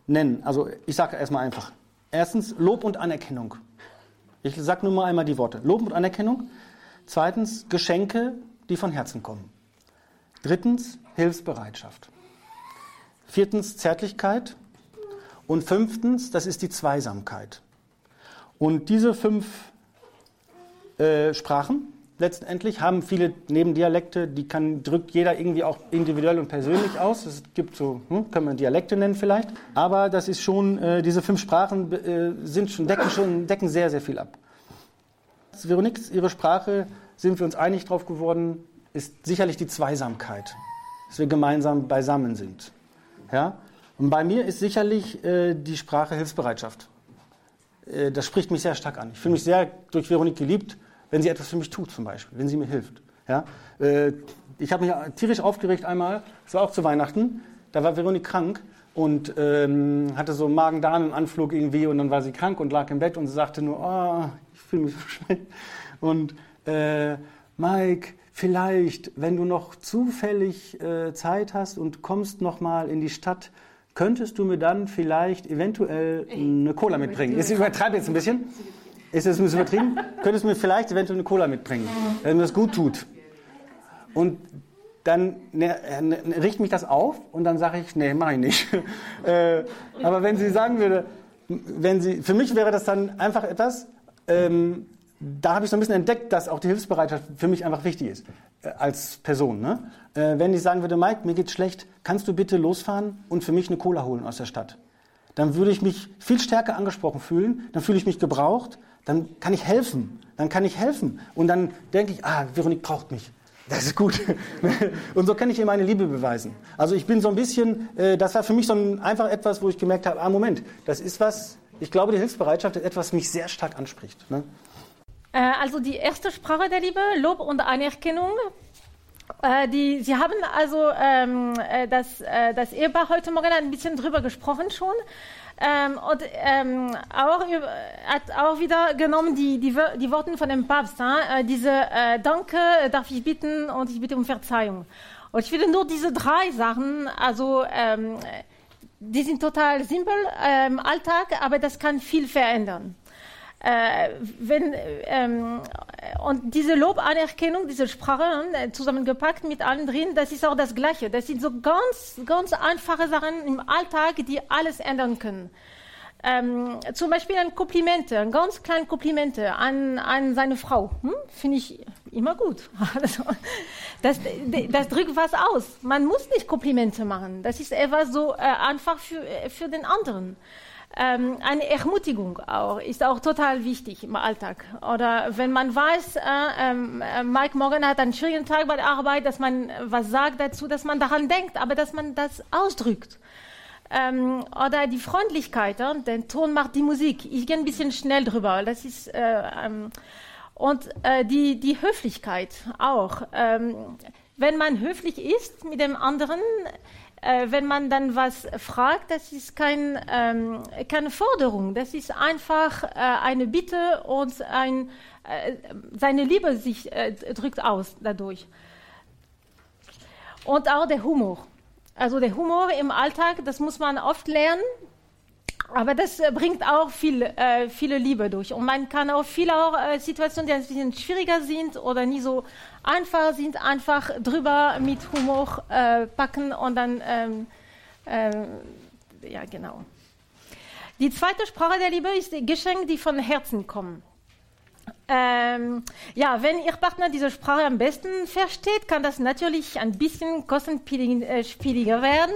nennen. Also ich sage erstmal einfach. Erstens Lob und Anerkennung. Ich sage nur mal einmal die Worte. Lob und Anerkennung. Zweitens Geschenke, die von Herzen kommen. Drittens Hilfsbereitschaft. Viertens Zärtlichkeit. Und fünftens, das ist die Zweisamkeit. Und diese fünf äh, Sprachen letztendlich haben viele Nebendialekte, die kann, drückt jeder irgendwie auch individuell und persönlich aus. Es gibt so, hm, können wir Dialekte nennen vielleicht. Aber das ist schon, äh, diese fünf Sprachen äh, sind schon, decken schon, decken sehr, sehr viel ab. Veronique, ihre Sprache, sind wir uns einig drauf geworden, ist sicherlich die Zweisamkeit, dass wir gemeinsam beisammen sind. Ja? Und bei mir ist sicherlich äh, die Sprache Hilfsbereitschaft. Äh, das spricht mich sehr stark an. Ich fühle mich sehr durch Veronique geliebt, wenn sie etwas für mich tut, zum Beispiel, wenn sie mir hilft. Ja? Äh, ich habe mich tierisch aufgeregt einmal, das war auch zu Weihnachten, da war Veronique krank und ähm, hatte so einen Magen-Darm-Anflug irgendwie und dann war sie krank und lag im Bett und sie sagte nur, oh, ich fühle mich so schlecht. Und äh, Mike, vielleicht, wenn du noch zufällig äh, Zeit hast und kommst noch mal in die Stadt, könntest du mir dann vielleicht eventuell eine Cola mitbringen? Ich übertreibe jetzt ein bisschen. Ist das ein bisschen übertrieben? Könntest du mir vielleicht eventuell eine Cola mitbringen, wenn mir das gut tut? Und dann ne, ne, riecht mich das auf und dann sage ich, nee, mache ich nicht. äh, aber wenn sie sagen würde, wenn sie, für mich wäre das dann einfach etwas, ähm, da habe ich so ein bisschen entdeckt, dass auch die Hilfsbereitschaft für mich einfach wichtig ist äh, als Person. Ne? Äh, wenn ich sagen würde, Mike, mir geht's schlecht, kannst du bitte losfahren und für mich eine Cola holen aus der Stadt? Dann würde ich mich viel stärker angesprochen fühlen, dann fühle ich mich gebraucht, dann kann ich helfen, dann kann ich helfen und dann denke ich, ah, Veronique braucht mich. Das ist gut. Und so kann ich ihr meine Liebe beweisen. Also ich bin so ein bisschen, äh, das war für mich so ein, einfach etwas, wo ich gemerkt habe, ah Moment, das ist was, ich glaube, die Hilfsbereitschaft ist etwas, was mich sehr stark anspricht. Ne? Äh, also die erste Sprache der Liebe, Lob und Anerkennung. Äh, die, Sie haben also ähm, äh, das, das Ehepaar heute Morgen ein bisschen drüber gesprochen schon. Ähm, und ähm, auch hat auch wieder genommen die, die, die Worte von dem Papst, äh, diese äh, Danke darf ich bitten und ich bitte um Verzeihung. Und ich finde nur diese drei Sachen, also ähm, die sind total simpel im Alltag, aber das kann viel verändern. Äh, wenn, ähm, und diese Lobanerkennung, diese Sprache äh, zusammengepackt mit allen drin, das ist auch das Gleiche. Das sind so ganz, ganz einfache Sachen im Alltag, die alles ändern können. Ähm, zum Beispiel ein Komplimente, ein ganz kleines Komplimente an, an seine Frau, hm? finde ich immer gut. Also, das, das drückt was aus. Man muss nicht Komplimente machen. Das ist etwas so äh, einfach für, äh, für den anderen. Ähm, eine Ermutigung auch ist auch total wichtig im Alltag. Oder wenn man weiß, äh, äh, Mike Morgan hat einen schwierigen Tag bei der Arbeit, dass man was sagt dazu, dass man daran denkt, aber dass man das ausdrückt. Ähm, oder die Freundlichkeit, äh, der Ton macht die Musik. Ich gehe ein bisschen schnell drüber. Das ist äh, ähm, und äh, die die Höflichkeit auch. Ähm, wenn man höflich ist mit dem anderen, äh, wenn man dann was fragt, das ist kein, ähm, keine Forderung, das ist einfach äh, eine Bitte und ein, äh, seine Liebe sich äh, drückt aus dadurch. Und auch der Humor. Also der Humor im Alltag, das muss man oft lernen, aber das äh, bringt auch viel, äh, viele Liebe durch. Und man kann auch viele auch, äh, Situationen, die ein bisschen schwieriger sind oder nie so einfach sind, einfach drüber mit Humor äh, packen und dann, ähm, ähm, ja, genau. Die zweite Sprache der Liebe ist Geschenke, die von Herzen kommen. Ähm, ja, wenn Ihr Partner diese Sprache am besten versteht, kann das natürlich ein bisschen kostenspieliger werden.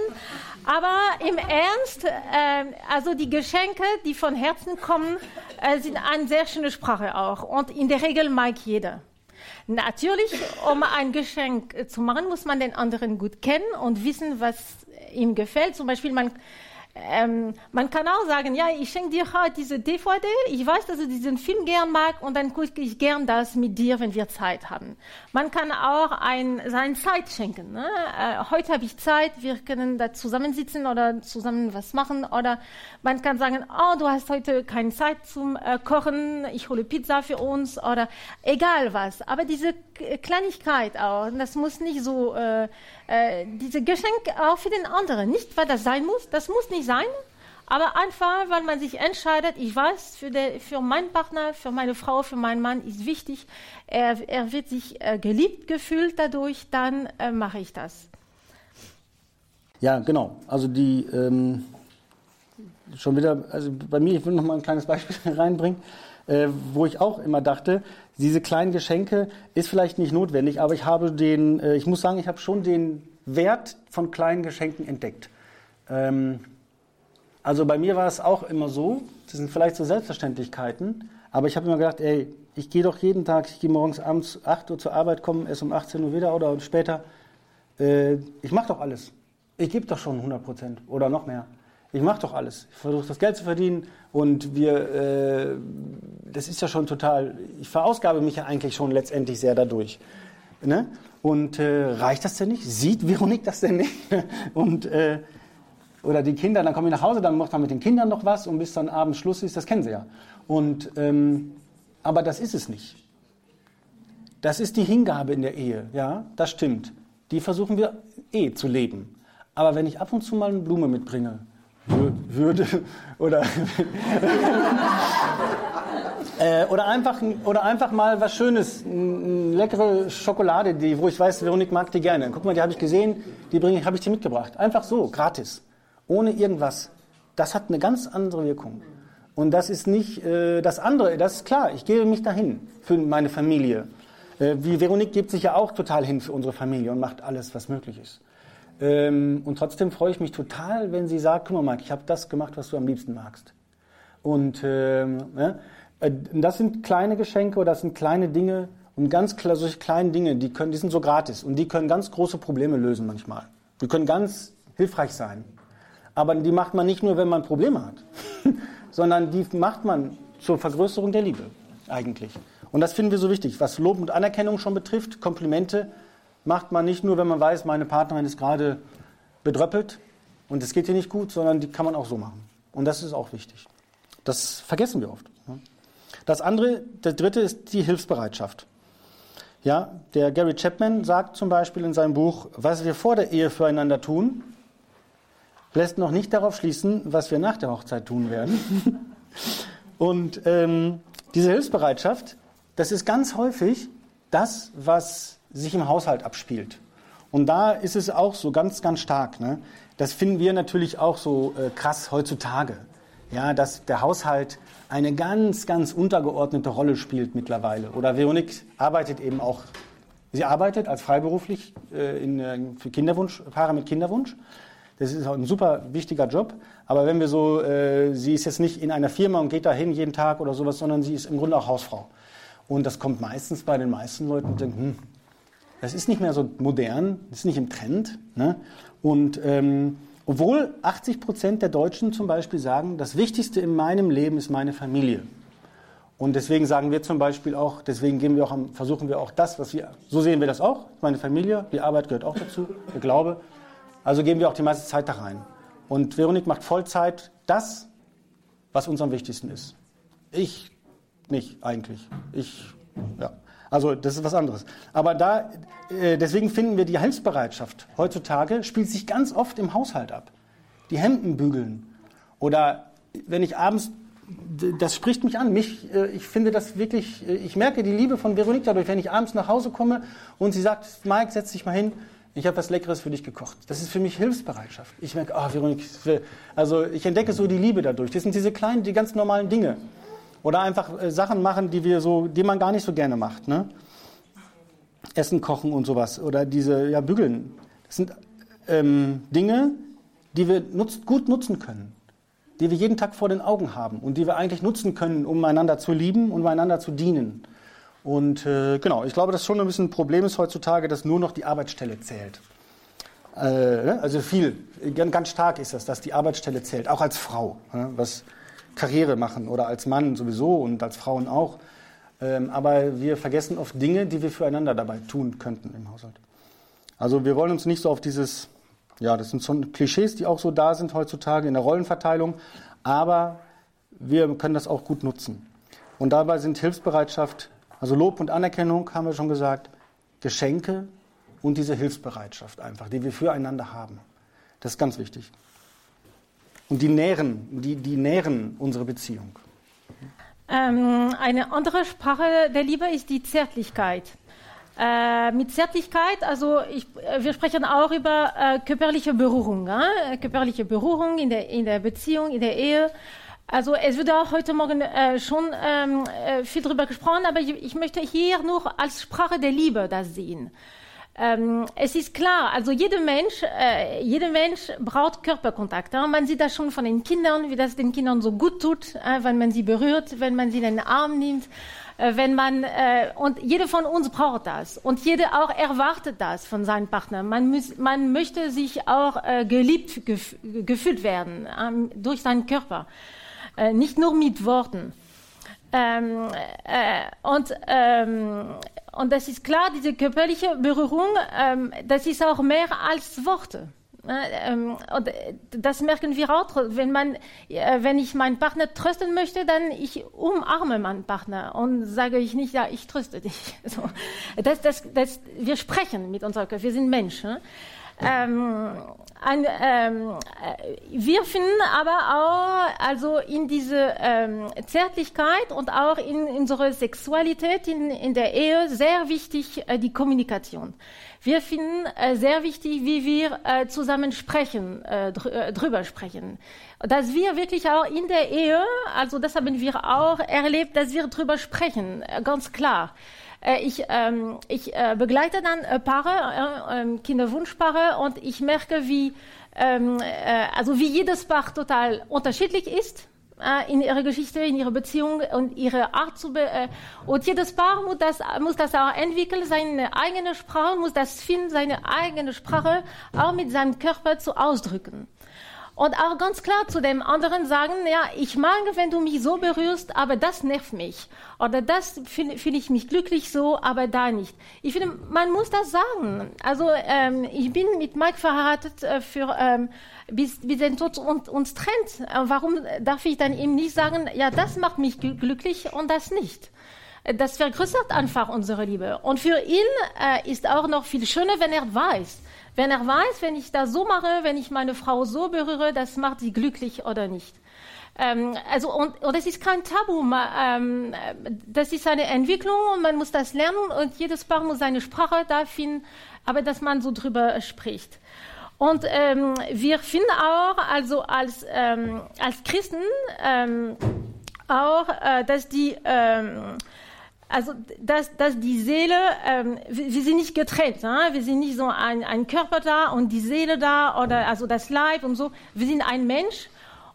Aber im Ernst, äh, also die Geschenke, die von Herzen kommen, äh, sind eine sehr schöne Sprache auch. Und in der Regel mag jeder. Natürlich, um ein Geschenk zu machen, muss man den anderen gut kennen und wissen, was ihm gefällt. Zum Beispiel, man ähm, man kann auch sagen, ja, ich schenke dir heute diese DVD, ich weiß, dass du diesen Film gern mag und dann gucke ich gern das mit dir, wenn wir Zeit haben. Man kann auch ein, seine Zeit schenken. Ne? Äh, heute habe ich Zeit, wir können da zusammensitzen oder zusammen was machen oder man kann sagen, oh, du hast heute keine Zeit zum äh, Kochen, ich hole Pizza für uns oder egal was. Aber diese Kleinigkeit auch, das muss nicht so, äh, äh, diese Geschenk auch für den anderen, nicht weil das sein muss, das muss nicht sein, aber einfach, weil man sich entscheidet, ich weiß, für, der, für meinen Partner, für meine Frau, für meinen Mann ist wichtig, er, er wird sich äh, geliebt gefühlt dadurch, dann äh, mache ich das. Ja, genau. Also die ähm, schon wieder, also bei mir, ich will noch mal ein kleines Beispiel reinbringen, äh, wo ich auch immer dachte, diese kleinen Geschenke ist vielleicht nicht notwendig, aber ich habe den, äh, ich muss sagen, ich habe schon den Wert von kleinen Geschenken entdeckt. Ähm, also bei mir war es auch immer so, das sind vielleicht so Selbstverständlichkeiten, aber ich habe immer gedacht, ey, ich gehe doch jeden Tag, ich gehe morgens abends 8 Uhr zur Arbeit, komme erst um 18 Uhr wieder oder später. Äh, ich mache doch alles. Ich gebe doch schon 100 Prozent oder noch mehr. Ich mache doch alles. Ich versuche das Geld zu verdienen und wir, äh, das ist ja schon total, ich verausgabe mich ja eigentlich schon letztendlich sehr dadurch. Ne? Und äh, reicht das denn nicht? Sieht Veronik das denn nicht? und äh, oder die Kinder, dann komme ich nach Hause, dann macht man mit den Kindern noch was und bis dann abends Schluss ist, das kennen sie ja. Und, ähm, aber das ist es nicht. Das ist die Hingabe in der Ehe, ja, das stimmt. Die versuchen wir eh zu leben. Aber wenn ich ab und zu mal eine Blume mitbringe, würde oder äh, oder einfach oder einfach mal was Schönes, eine leckere Schokolade, die, wo ich weiß, Veronique mag die gerne. Guck mal, die habe ich gesehen, die bringe, habe ich dir mitgebracht. Einfach so, gratis ohne irgendwas, das hat eine ganz andere Wirkung. Und das ist nicht äh, das andere, das ist klar, ich gebe mich dahin für meine Familie. Äh, wie Veronique gibt sich ja auch total hin für unsere Familie und macht alles, was möglich ist. Ähm, und trotzdem freue ich mich total, wenn sie sagt, guck mal, Mike, ich habe das gemacht, was du am liebsten magst. Und ähm, äh, das sind kleine Geschenke oder das sind kleine Dinge und ganz klar, solche kleinen Dinge, die, können, die sind so gratis und die können ganz große Probleme lösen manchmal. Die können ganz hilfreich sein. Aber die macht man nicht nur, wenn man Probleme hat, sondern die macht man zur Vergrößerung der Liebe eigentlich. Und das finden wir so wichtig. Was Lob und Anerkennung schon betrifft, Komplimente, macht man nicht nur, wenn man weiß, meine Partnerin ist gerade bedröppelt und es geht ihr nicht gut, sondern die kann man auch so machen. Und das ist auch wichtig. Das vergessen wir oft. Das andere, der dritte ist die Hilfsbereitschaft. Ja, der Gary Chapman sagt zum Beispiel in seinem Buch, was wir vor der Ehe füreinander tun, lässt noch nicht darauf schließen, was wir nach der Hochzeit tun werden. Und ähm, diese Hilfsbereitschaft, das ist ganz häufig das, was sich im Haushalt abspielt. Und da ist es auch so ganz, ganz stark. Ne? Das finden wir natürlich auch so äh, krass heutzutage. Ja, dass der Haushalt eine ganz, ganz untergeordnete Rolle spielt mittlerweile. Oder Veronique arbeitet eben auch, sie arbeitet als freiberuflich äh, in, äh, für Kinderwunsch, Paare mit Kinderwunsch. Das ist ein super wichtiger Job. Aber wenn wir so, äh, sie ist jetzt nicht in einer Firma und geht dahin jeden Tag oder sowas, sondern sie ist im Grunde auch Hausfrau. Und das kommt meistens bei den meisten Leuten und denken, hm, das ist nicht mehr so modern, das ist nicht im Trend. Ne? Und ähm, obwohl 80 Prozent der Deutschen zum Beispiel sagen, das Wichtigste in meinem Leben ist meine Familie. Und deswegen sagen wir zum Beispiel auch, deswegen gehen wir auch, versuchen wir auch das, was wir, so sehen wir das auch, meine Familie, die Arbeit gehört auch dazu, der Glaube. Also geben wir auch die meiste Zeit da rein. Und Veronik macht Vollzeit das, was uns am wichtigsten ist. Ich nicht eigentlich. Ich, ja. Also das ist was anderes. Aber da, äh, deswegen finden wir die Hilfsbereitschaft heutzutage spielt sich ganz oft im Haushalt ab. Die Hemden bügeln oder wenn ich abends, das spricht mich an. Mich, äh, ich finde das wirklich, äh, ich merke die Liebe von Veronique dadurch, wenn ich abends nach Hause komme und sie sagt, Mike, setz dich mal hin, ich habe was Leckeres für dich gekocht. Das ist für mich Hilfsbereitschaft. Ich merke, ah, oh, Veronique, also ich entdecke so die Liebe dadurch. Das sind diese kleinen, die ganz normalen Dinge. Oder einfach äh, Sachen machen, die wir so, die man gar nicht so gerne macht. Ne? Essen kochen und sowas. Oder diese, ja, bügeln. Das sind ähm, Dinge, die wir nutz, gut nutzen können. Die wir jeden Tag vor den Augen haben und die wir eigentlich nutzen können, um einander zu lieben und einander zu dienen. Und äh, genau, ich glaube, dass schon ein bisschen ein Problem ist heutzutage, dass nur noch die Arbeitsstelle zählt. Äh, ne? also viel, ganz stark ist das, dass die Arbeitsstelle zählt, auch als Frau. Ne? Was, Karriere machen oder als Mann sowieso und als Frauen auch. Ähm, aber wir vergessen oft Dinge, die wir füreinander dabei tun könnten im Haushalt. Also wir wollen uns nicht so auf dieses, ja, das sind schon Klischees, die auch so da sind heutzutage in der Rollenverteilung, aber wir können das auch gut nutzen. Und dabei sind Hilfsbereitschaft, also Lob und Anerkennung, haben wir schon gesagt, Geschenke und diese Hilfsbereitschaft einfach, die wir füreinander haben. Das ist ganz wichtig. Und die nähren, die, die nähren unsere Beziehung. Ähm, eine andere Sprache der Liebe ist die Zärtlichkeit. Äh, mit Zärtlichkeit, also ich, äh, wir sprechen auch über äh, körperliche Berührung, äh? körperliche Berührung in der, in der Beziehung, in der Ehe. Also es wurde auch heute Morgen äh, schon ähm, äh, viel darüber gesprochen, aber ich, ich, möchte hier nur als Sprache der Liebe das sehen. Ähm, es ist klar, also jeder Mensch, äh, jeder Mensch braucht Körperkontakt. Ja? Man sieht das schon von den Kindern, wie das den Kindern so gut tut, äh, wenn man sie berührt, wenn man sie in den Arm nimmt, äh, wenn man äh, und jeder von uns braucht das und jeder auch erwartet das von seinem Partner. Man, muss, man möchte sich auch äh, geliebt gef gefühlt werden ähm, durch seinen Körper, äh, nicht nur mit Worten. Ähm, äh, und ähm, und das ist klar, diese körperliche Berührung, ähm, das ist auch mehr als Worte. Ähm, und das merken wir auch, wenn, man, äh, wenn ich meinen Partner trösten möchte, dann ich umarme meinen Partner und sage ich nicht, ja, ich tröste dich. So. Das, das, das, wir sprechen mit unserer Körper, wir sind Menschen. Ähm, ein, ähm, äh, wir finden aber auch also in diese ähm, Zärtlichkeit und auch in, in unserer Sexualität in, in der Ehe sehr wichtig äh, die Kommunikation. Wir finden äh, sehr wichtig, wie wir äh, zusammen sprechen, äh, dr äh, drüber sprechen. Dass wir wirklich auch in der Ehe, also das haben wir auch erlebt, dass wir drüber sprechen, ganz klar. Äh, ich, ähm, ich äh, begleite dann äh, Paare, äh, ähm, Kinderwunschpaare und ich merke, wie, ähm, äh, also wie jedes Paar total unterschiedlich ist äh, in ihrer Geschichte, in ihrer Beziehung und ihre Art zu be und jedes Paar muss das muss das auch entwickeln, seine eigene Sprache, muss das finden, seine eigene Sprache auch mit seinem Körper zu ausdrücken. Und auch ganz klar zu dem anderen sagen, ja, ich mag, wenn du mich so berührst, aber das nervt mich. Oder das finde find ich mich glücklich so, aber da nicht. Ich finde, man muss das sagen. Also ähm, ich bin mit Mike verheiratet äh, für ähm, bis, bis den Tod uns, uns trennt. Äh, warum darf ich dann ihm nicht sagen, ja, das macht mich glücklich und das nicht? Das vergrößert einfach unsere Liebe. Und für ihn äh, ist auch noch viel schöner, wenn er weiß, wenn er weiß, wenn ich das so mache, wenn ich meine Frau so berühre, das macht sie glücklich oder nicht. Ähm, also und, und es ist kein Tabu. Ähm, das ist eine Entwicklung und man muss das lernen und jedes Paar muss seine Sprache da finden, aber dass man so drüber spricht. Und ähm, wir finden auch, also als, ähm, als Christen, ähm, auch, äh, dass die ähm, also dass, dass die Seele, ähm, wir, wir, sind nicht getrennt, hein? wir sind nicht so ein, ein Körper da und die Seele da oder also das Leib und so. Wir sind ein Mensch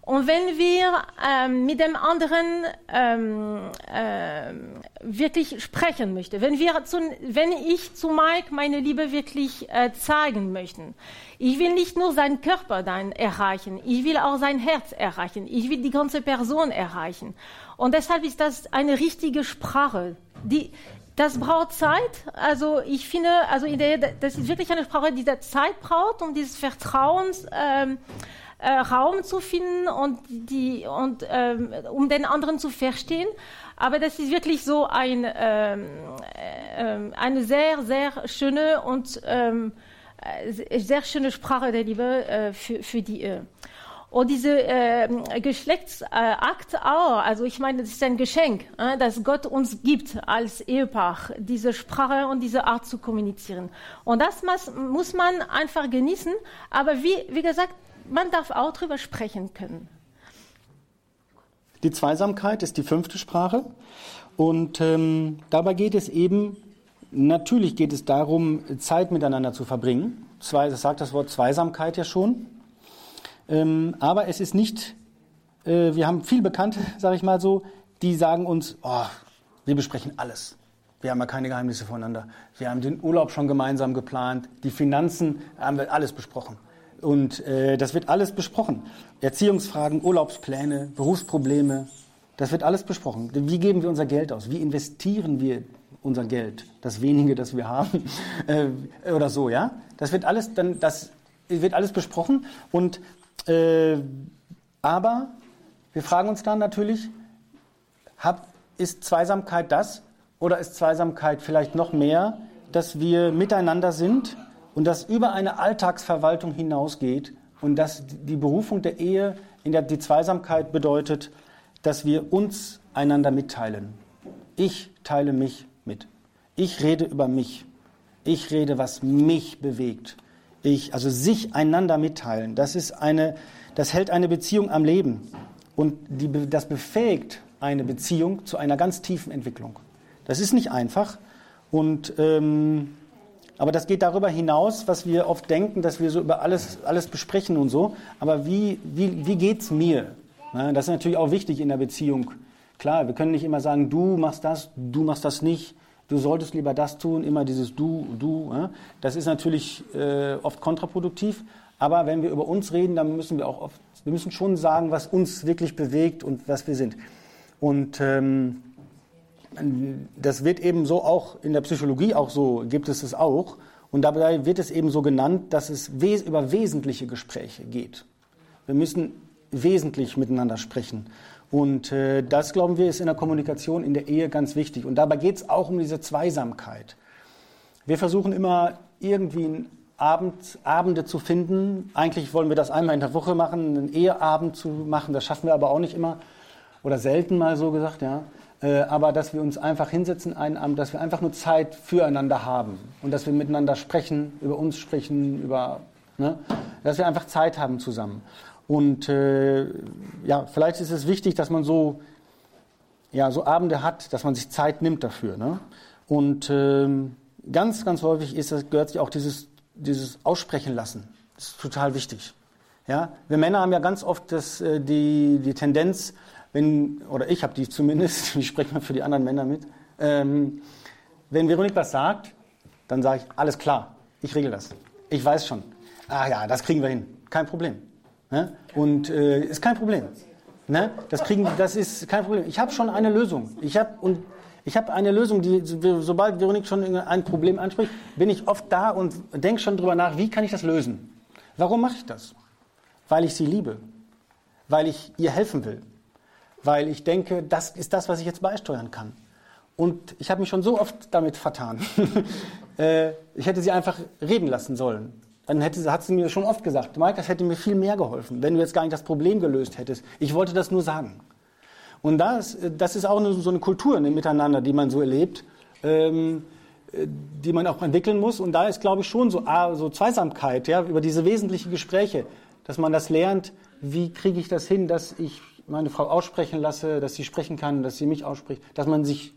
und wenn wir ähm, mit dem anderen ähm, äh, wirklich sprechen möchten, wenn, wir zu, wenn ich zu Mike meine Liebe wirklich äh, zeigen möchten, ich will nicht nur seinen Körper dann erreichen, ich will auch sein Herz erreichen, ich will die ganze Person erreichen. Und deshalb ist das eine richtige Sprache. Die, das braucht Zeit. Also ich finde, also in der, das ist wirklich eine Sprache, die der Zeit braucht, um dieses Vertrauens ähm, äh, Raum zu finden und, die, und ähm, um den anderen zu verstehen. Aber das ist wirklich so ein, ähm, äh, eine sehr, sehr schöne und ähm, äh, sehr schöne Sprache der Liebe äh, für, für die Ehe. Und diese äh, Geschlechtsakt auch, also ich meine, das ist ein Geschenk, äh, das Gott uns gibt als Ehepaar, diese Sprache und diese Art zu kommunizieren. Und das muss, muss man einfach genießen. Aber wie, wie gesagt, man darf auch darüber sprechen können. Die Zweisamkeit ist die fünfte Sprache. Und ähm, dabei geht es eben, natürlich geht es darum, Zeit miteinander zu verbringen. Zwei, das sagt das Wort Zweisamkeit ja schon. Ähm, aber es ist nicht, äh, wir haben viel Bekannte, sage ich mal so, die sagen uns, oh, wir besprechen alles. Wir haben ja keine Geheimnisse voneinander. Wir haben den Urlaub schon gemeinsam geplant. Die Finanzen haben wir alles besprochen. Und äh, das wird alles besprochen. Erziehungsfragen, Urlaubspläne, Berufsprobleme, das wird alles besprochen. Wie geben wir unser Geld aus? Wie investieren wir unser Geld? Das wenige, das wir haben äh, oder so, ja? Das wird alles dann, das wird alles besprochen. Und äh, aber wir fragen uns dann natürlich, hab, ist Zweisamkeit das oder ist Zweisamkeit vielleicht noch mehr, dass wir miteinander sind? Und das über eine Alltagsverwaltung hinausgeht und dass die Berufung der Ehe in der die Zweisamkeit bedeutet, dass wir uns einander mitteilen. Ich teile mich mit. Ich rede über mich. Ich rede, was mich bewegt. Ich, also sich einander mitteilen. Das ist eine, das hält eine Beziehung am Leben. Und die, das befähigt eine Beziehung zu einer ganz tiefen Entwicklung. Das ist nicht einfach. Und ähm, aber das geht darüber hinaus, was wir oft denken, dass wir so über alles, alles besprechen und so. Aber wie, wie, wie geht's mir? Das ist natürlich auch wichtig in der Beziehung. Klar, wir können nicht immer sagen, du machst das, du machst das nicht, du solltest lieber das tun, immer dieses du, du. Das ist natürlich äh, oft kontraproduktiv. Aber wenn wir über uns reden, dann müssen wir auch oft, wir müssen schon sagen, was uns wirklich bewegt und was wir sind. Und ähm, das wird eben so auch in der Psychologie auch so, gibt es es auch. Und dabei wird es eben so genannt, dass es über wesentliche Gespräche geht. Wir müssen wesentlich miteinander sprechen. Und äh, das, glauben wir, ist in der Kommunikation in der Ehe ganz wichtig. Und dabei geht es auch um diese Zweisamkeit. Wir versuchen immer irgendwie Abend, Abende zu finden. Eigentlich wollen wir das einmal in der Woche machen, einen Eheabend zu machen. Das schaffen wir aber auch nicht immer oder selten mal so gesagt, ja. Äh, aber dass wir uns einfach hinsetzen, einen Abend, dass wir einfach nur Zeit füreinander haben und dass wir miteinander sprechen, über uns sprechen, über, ne, dass wir einfach Zeit haben zusammen. Und äh, ja, vielleicht ist es wichtig, dass man so, ja, so Abende hat, dass man sich Zeit nimmt dafür. Ne? Und äh, ganz, ganz häufig ist gehört sich auch dieses, dieses Aussprechen lassen. Das ist total wichtig. Ja? Wir Männer haben ja ganz oft das, äh, die, die Tendenz, wenn, oder ich habe die zumindest, ich spreche mal für die anderen Männer mit, ähm, wenn Veronik was sagt, dann sage ich, alles klar, ich regel das. Ich weiß schon. Ah ja, das kriegen wir hin. Kein Problem. Ne? Und äh, ist kein Problem. Ne? Das, kriegen, das ist kein Problem. Ich habe schon eine Lösung. Ich habe und ich habe eine Lösung, die, sobald Veronique schon ein Problem anspricht, bin ich oft da und denke schon drüber nach, wie kann ich das lösen? Warum mache ich das? Weil ich sie liebe, weil ich ihr helfen will, weil ich denke, das ist das, was ich jetzt beisteuern kann. Und ich habe mich schon so oft damit vertan. Äh, ich hätte sie einfach reden lassen sollen. Dann hätte, hat sie mir schon oft gesagt, Mike, das hätte mir viel mehr geholfen, wenn du jetzt gar nicht das Problem gelöst hättest. Ich wollte das nur sagen. Und das, das ist auch eine, so eine Kultur ne, miteinander, die man so erlebt, ähm, die man auch entwickeln muss. Und da ist, glaube ich, schon so, ah, so Zweisamkeit, ja, über diese wesentlichen Gespräche, dass man das lernt, wie kriege ich das hin, dass ich meine Frau aussprechen lasse, dass sie sprechen kann, dass sie mich ausspricht, dass man sich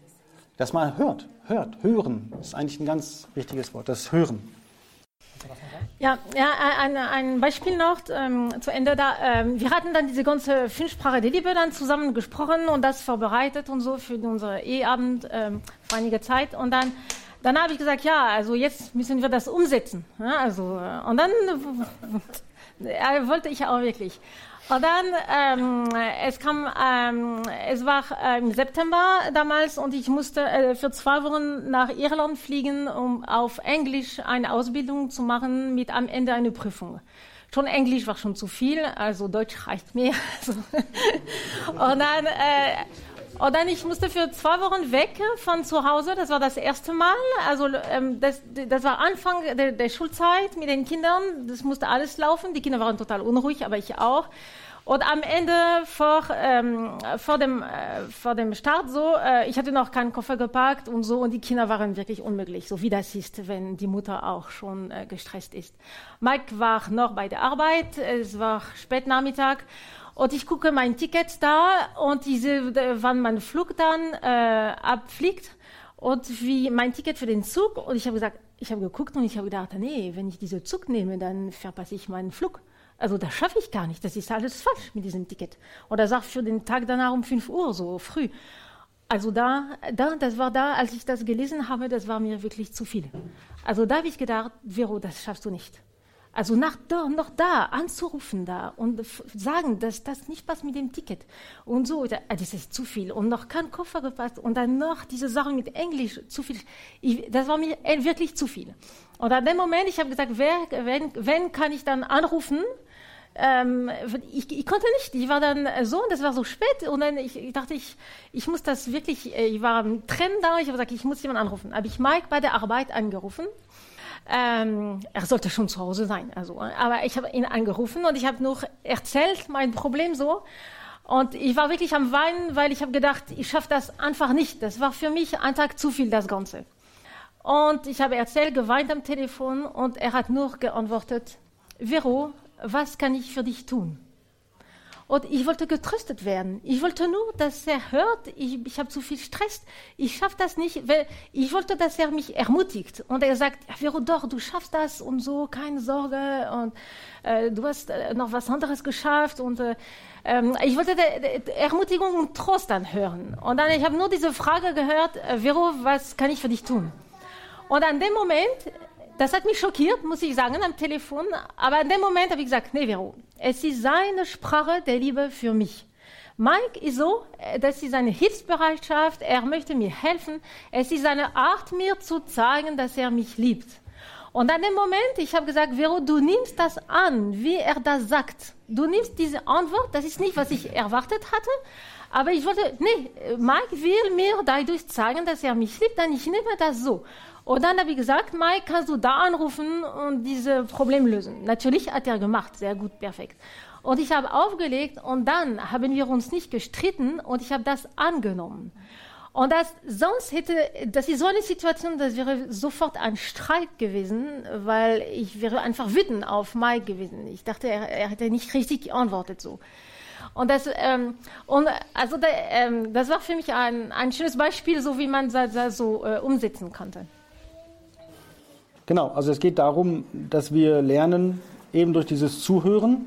dass man hört, hört, hören. Ist eigentlich ein ganz wichtiges Wort, das Hören. Ja, ja ein, ein Beispiel noch ähm, zu Ende. Da, ähm, wir hatten dann diese ganze Fünfsprache der Liebe dann zusammen gesprochen und das vorbereitet und so für unseren Eheabend ähm, vor einiger Zeit. Und dann, dann habe ich gesagt, ja, also jetzt müssen wir das umsetzen. Ja, also, äh, und dann äh, wollte ich auch wirklich. Und dann, ähm, es kam, ähm, es war äh, im September damals und ich musste äh, für zwei Wochen nach Irland fliegen, um auf Englisch eine Ausbildung zu machen mit am Ende eine Prüfung. Schon Englisch war schon zu viel, also Deutsch reicht mir. und dann, äh, und dann ich musste für zwei Wochen weg von zu Hause. Das war das erste Mal. Also ähm, das, das war Anfang der, der Schulzeit mit den Kindern. Das musste alles laufen. Die Kinder waren total unruhig, aber ich auch. Und am Ende vor, ähm, vor, dem, äh, vor dem Start so, äh, ich hatte noch keinen Koffer gepackt und so und die Kinder waren wirklich unmöglich, so wie das ist, wenn die Mutter auch schon äh, gestresst ist. Mike war noch bei der Arbeit, es war Spätnachmittag und ich gucke mein Ticket da und diese, wann mein Flug dann äh, abfliegt und wie mein Ticket für den Zug und ich habe gesagt, ich habe geguckt und ich habe gedacht, nee, wenn ich diesen Zug nehme, dann verpasse ich meinen Flug. Also das schaffe ich gar nicht. Das ist alles falsch mit diesem Ticket. Oder sag für den Tag danach um 5 Uhr, so früh. Also da, da, das war da, als ich das gelesen habe, das war mir wirklich zu viel. Also da habe ich gedacht, Vero, das schaffst du nicht. Also nach noch da anzurufen da und sagen, dass das nicht passt mit dem Ticket und so, das ist zu viel und noch kein Koffer gepasst und dann noch diese Sachen mit Englisch zu viel. Ich, das war mir wirklich zu viel. Und an dem Moment, ich habe gesagt, wer, wenn, wenn kann ich dann anrufen? ähm, ich, ich, konnte nicht. Ich war dann so und das war so spät und dann ich, ich dachte ich, ich muss das wirklich. Äh, ich war am Trennen da. Ich habe gesagt, ich muss jemanden anrufen. Habe ich Mike bei der Arbeit angerufen. Ähm, er sollte schon zu Hause sein, also. Aber ich habe ihn angerufen und ich habe nur erzählt mein Problem so. Und ich war wirklich am Weinen, weil ich habe gedacht, ich schaffe das einfach nicht. Das war für mich ein Tag zu viel, das Ganze. Und ich habe erzählt, geweint am Telefon und er hat nur geantwortet, Vero, was kann ich für dich tun? Und ich wollte getröstet werden. Ich wollte nur, dass er hört, ich, ich habe zu viel Stress, ich schaffe das nicht. Ich wollte, dass er mich ermutigt. Und er sagt, ja, Vero, doch, du schaffst das und so, keine Sorge. Und äh, du hast äh, noch was anderes geschafft. Und äh, ähm, ich wollte de, de Ermutigung und Trost dann hören. Und dann, ich habe nur diese Frage gehört, äh, Vero, was kann ich für dich tun? Und an dem Moment das hat mich schockiert, muss ich sagen, am Telefon. Aber in dem Moment habe ich gesagt, nee, Vero, es ist seine Sprache der Liebe für mich. Mike ist so, äh, das ist seine Hilfsbereitschaft, er möchte mir helfen. Es ist seine Art, mir zu zeigen, dass er mich liebt. Und an dem Moment, ich habe gesagt, Vero, du nimmst das an, wie er das sagt. Du nimmst diese Antwort, das ist nicht, was ich erwartet hatte, aber ich wollte, nee, Mike will mir dadurch zeigen, dass er mich liebt, dann ich nehme das so. Und dann habe ich gesagt, Mike, kannst du da anrufen und dieses Problem lösen? Natürlich hat er gemacht, sehr gut, perfekt. Und ich habe aufgelegt und dann haben wir uns nicht gestritten und ich habe das angenommen. Und das, sonst hätte, das ist so eine Situation, das wäre sofort ein Streit gewesen, weil ich wäre einfach wütend auf Mike gewesen. Ich dachte, er, er hätte nicht richtig geantwortet so. Und das, ähm, und also da, ähm, das war für mich ein, ein schönes Beispiel, so wie man das so äh, umsetzen konnte. Genau, also es geht darum, dass wir lernen, eben durch dieses Zuhören,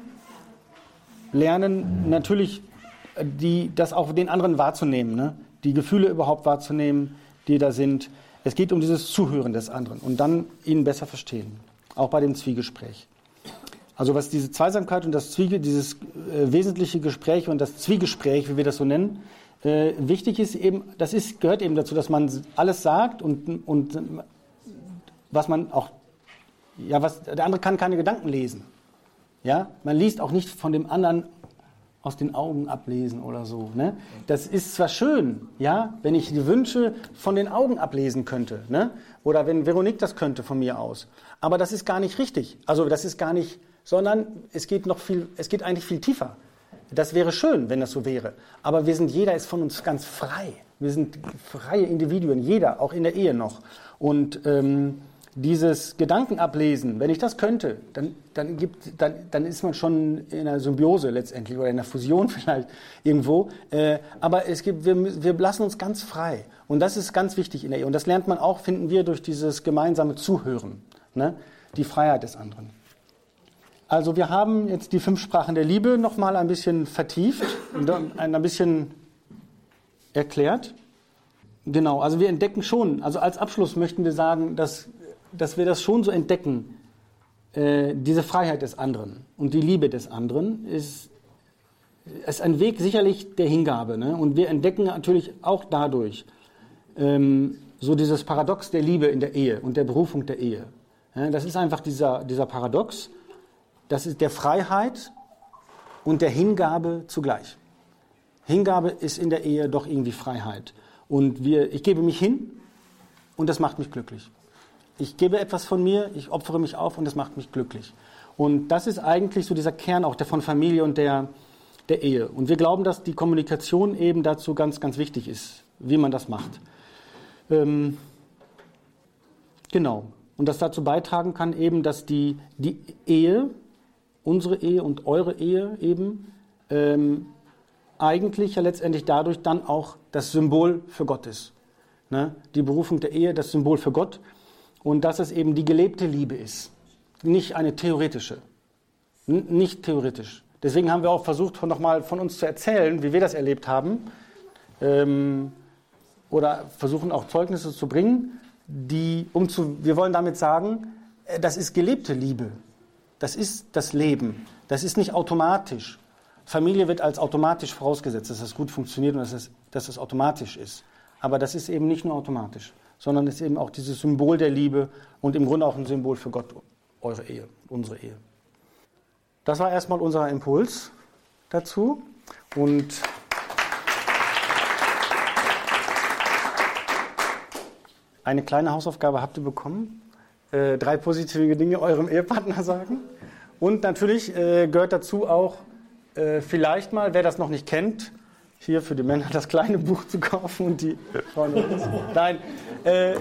lernen natürlich die, das auch den anderen wahrzunehmen, ne? die Gefühle überhaupt wahrzunehmen, die da sind. Es geht um dieses Zuhören des anderen und dann ihn besser verstehen, auch bei dem Zwiegespräch. Also was diese Zweisamkeit und das Zwiege, dieses äh, wesentliche Gespräch und das Zwiegespräch, wie wir das so nennen, äh, wichtig ist eben, das ist, gehört eben dazu, dass man alles sagt und, und was man auch, ja, was, der andere kann keine Gedanken lesen. Ja, man liest auch nicht von dem anderen aus den Augen ablesen oder so. Ne? Das ist zwar schön, ja, wenn ich die Wünsche von den Augen ablesen könnte, ne? oder wenn Veronique das könnte von mir aus. Aber das ist gar nicht richtig. Also das ist gar nicht, sondern es geht noch viel, es geht eigentlich viel tiefer. Das wäre schön, wenn das so wäre. Aber wir sind, jeder ist von uns ganz frei. Wir sind freie Individuen, jeder, auch in der Ehe noch. Und ähm, dieses Gedankenablesen, wenn ich das könnte, dann, dann, gibt, dann, dann ist man schon in einer Symbiose letztendlich oder in einer Fusion vielleicht irgendwo. Äh, aber es gibt, wir, wir lassen uns ganz frei. Und das ist ganz wichtig in der Ehe. Und das lernt man auch, finden wir, durch dieses gemeinsame Zuhören. Ne? Die Freiheit des anderen. Also wir haben jetzt die fünf Sprachen der Liebe nochmal ein bisschen vertieft, ein bisschen erklärt. Genau, also wir entdecken schon, also als Abschluss möchten wir sagen, dass, dass wir das schon so entdecken, äh, diese Freiheit des anderen und die Liebe des anderen ist, ist ein Weg sicherlich der Hingabe. Ne? Und wir entdecken natürlich auch dadurch ähm, so dieses Paradox der Liebe in der Ehe und der Berufung der Ehe. Ja, das ist einfach dieser, dieser Paradox das ist der Freiheit und der Hingabe zugleich. Hingabe ist in der Ehe doch irgendwie Freiheit. Und wir, ich gebe mich hin und das macht mich glücklich. Ich gebe etwas von mir, ich opfere mich auf und das macht mich glücklich. Und das ist eigentlich so dieser Kern auch der von Familie und der, der Ehe. Und wir glauben, dass die Kommunikation eben dazu ganz, ganz wichtig ist, wie man das macht. Ähm, genau. Und das dazu beitragen kann eben, dass die, die Ehe unsere Ehe und eure Ehe eben ähm, eigentlich ja letztendlich dadurch dann auch das Symbol für Gott ist. Ne? Die Berufung der Ehe, das Symbol für Gott und dass es eben die gelebte Liebe ist, nicht eine theoretische, N nicht theoretisch. Deswegen haben wir auch versucht, nochmal von uns zu erzählen, wie wir das erlebt haben ähm, oder versuchen auch Zeugnisse zu bringen, die, um zu, wir wollen damit sagen, äh, das ist gelebte Liebe. Das ist das Leben. Das ist nicht automatisch. Familie wird als automatisch vorausgesetzt, dass das gut funktioniert und dass es, dass es automatisch ist. Aber das ist eben nicht nur automatisch, sondern ist eben auch dieses Symbol der Liebe und im Grunde auch ein Symbol für Gott, eure Ehe, unsere Ehe. Das war erstmal unser Impuls dazu. Und eine kleine Hausaufgabe habt ihr bekommen. Äh, drei positive Dinge eurem Ehepartner sagen. Und natürlich äh, gehört dazu auch äh, vielleicht mal, wer das noch nicht kennt, hier für die Männer das kleine Buch zu kaufen und die Frauen. Nein, äh,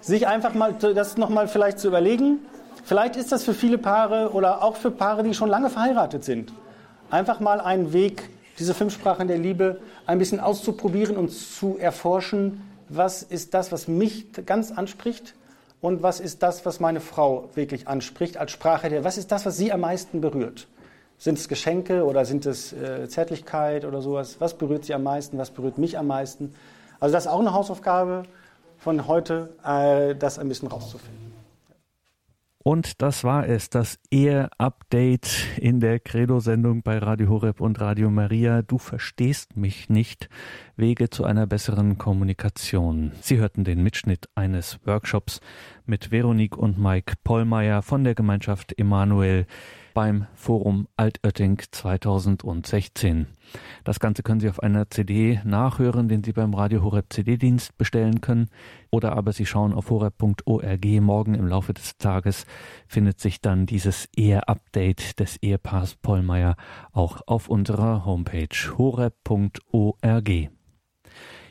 sich einfach mal das nochmal vielleicht zu überlegen. Vielleicht ist das für viele Paare oder auch für Paare, die schon lange verheiratet sind. Einfach mal einen Weg, diese fünf Sprachen der Liebe ein bisschen auszuprobieren und zu erforschen, was ist das, was mich ganz anspricht und was ist das, was meine Frau wirklich anspricht als Sprache der, was ist das, was sie am meisten berührt? Sind es Geschenke oder sind es äh, Zärtlichkeit oder sowas? Was berührt sie am meisten? Was berührt mich am meisten? Also das ist auch eine Hausaufgabe von heute, äh, das ein bisschen rauszufinden. Und das war es, das Ehe-Update in der Credo-Sendung bei Radio Horeb und Radio Maria. Du verstehst mich nicht. Wege zu einer besseren Kommunikation. Sie hörten den Mitschnitt eines Workshops mit Veronique und Mike Pollmeier von der Gemeinschaft Emanuel beim Forum Altötting 2016. Das Ganze können Sie auf einer CD nachhören, den Sie beim Radio Horeb CD-Dienst bestellen können. Oder aber Sie schauen auf horeb.org. Morgen im Laufe des Tages findet sich dann dieses Ehe-Update des Ehepaars Pollmeier auch auf unserer Homepage horeb.org.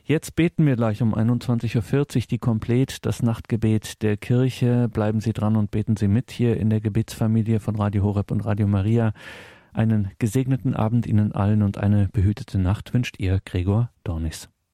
Jetzt beten wir gleich um 21.40 Uhr die Komplett, das Nachtgebet der Kirche. Bleiben Sie dran und beten Sie mit hier in der Gebetsfamilie von Radio Horeb und Radio Maria. Einen gesegneten Abend Ihnen allen und eine behütete Nacht wünscht Ihr Gregor Dornis.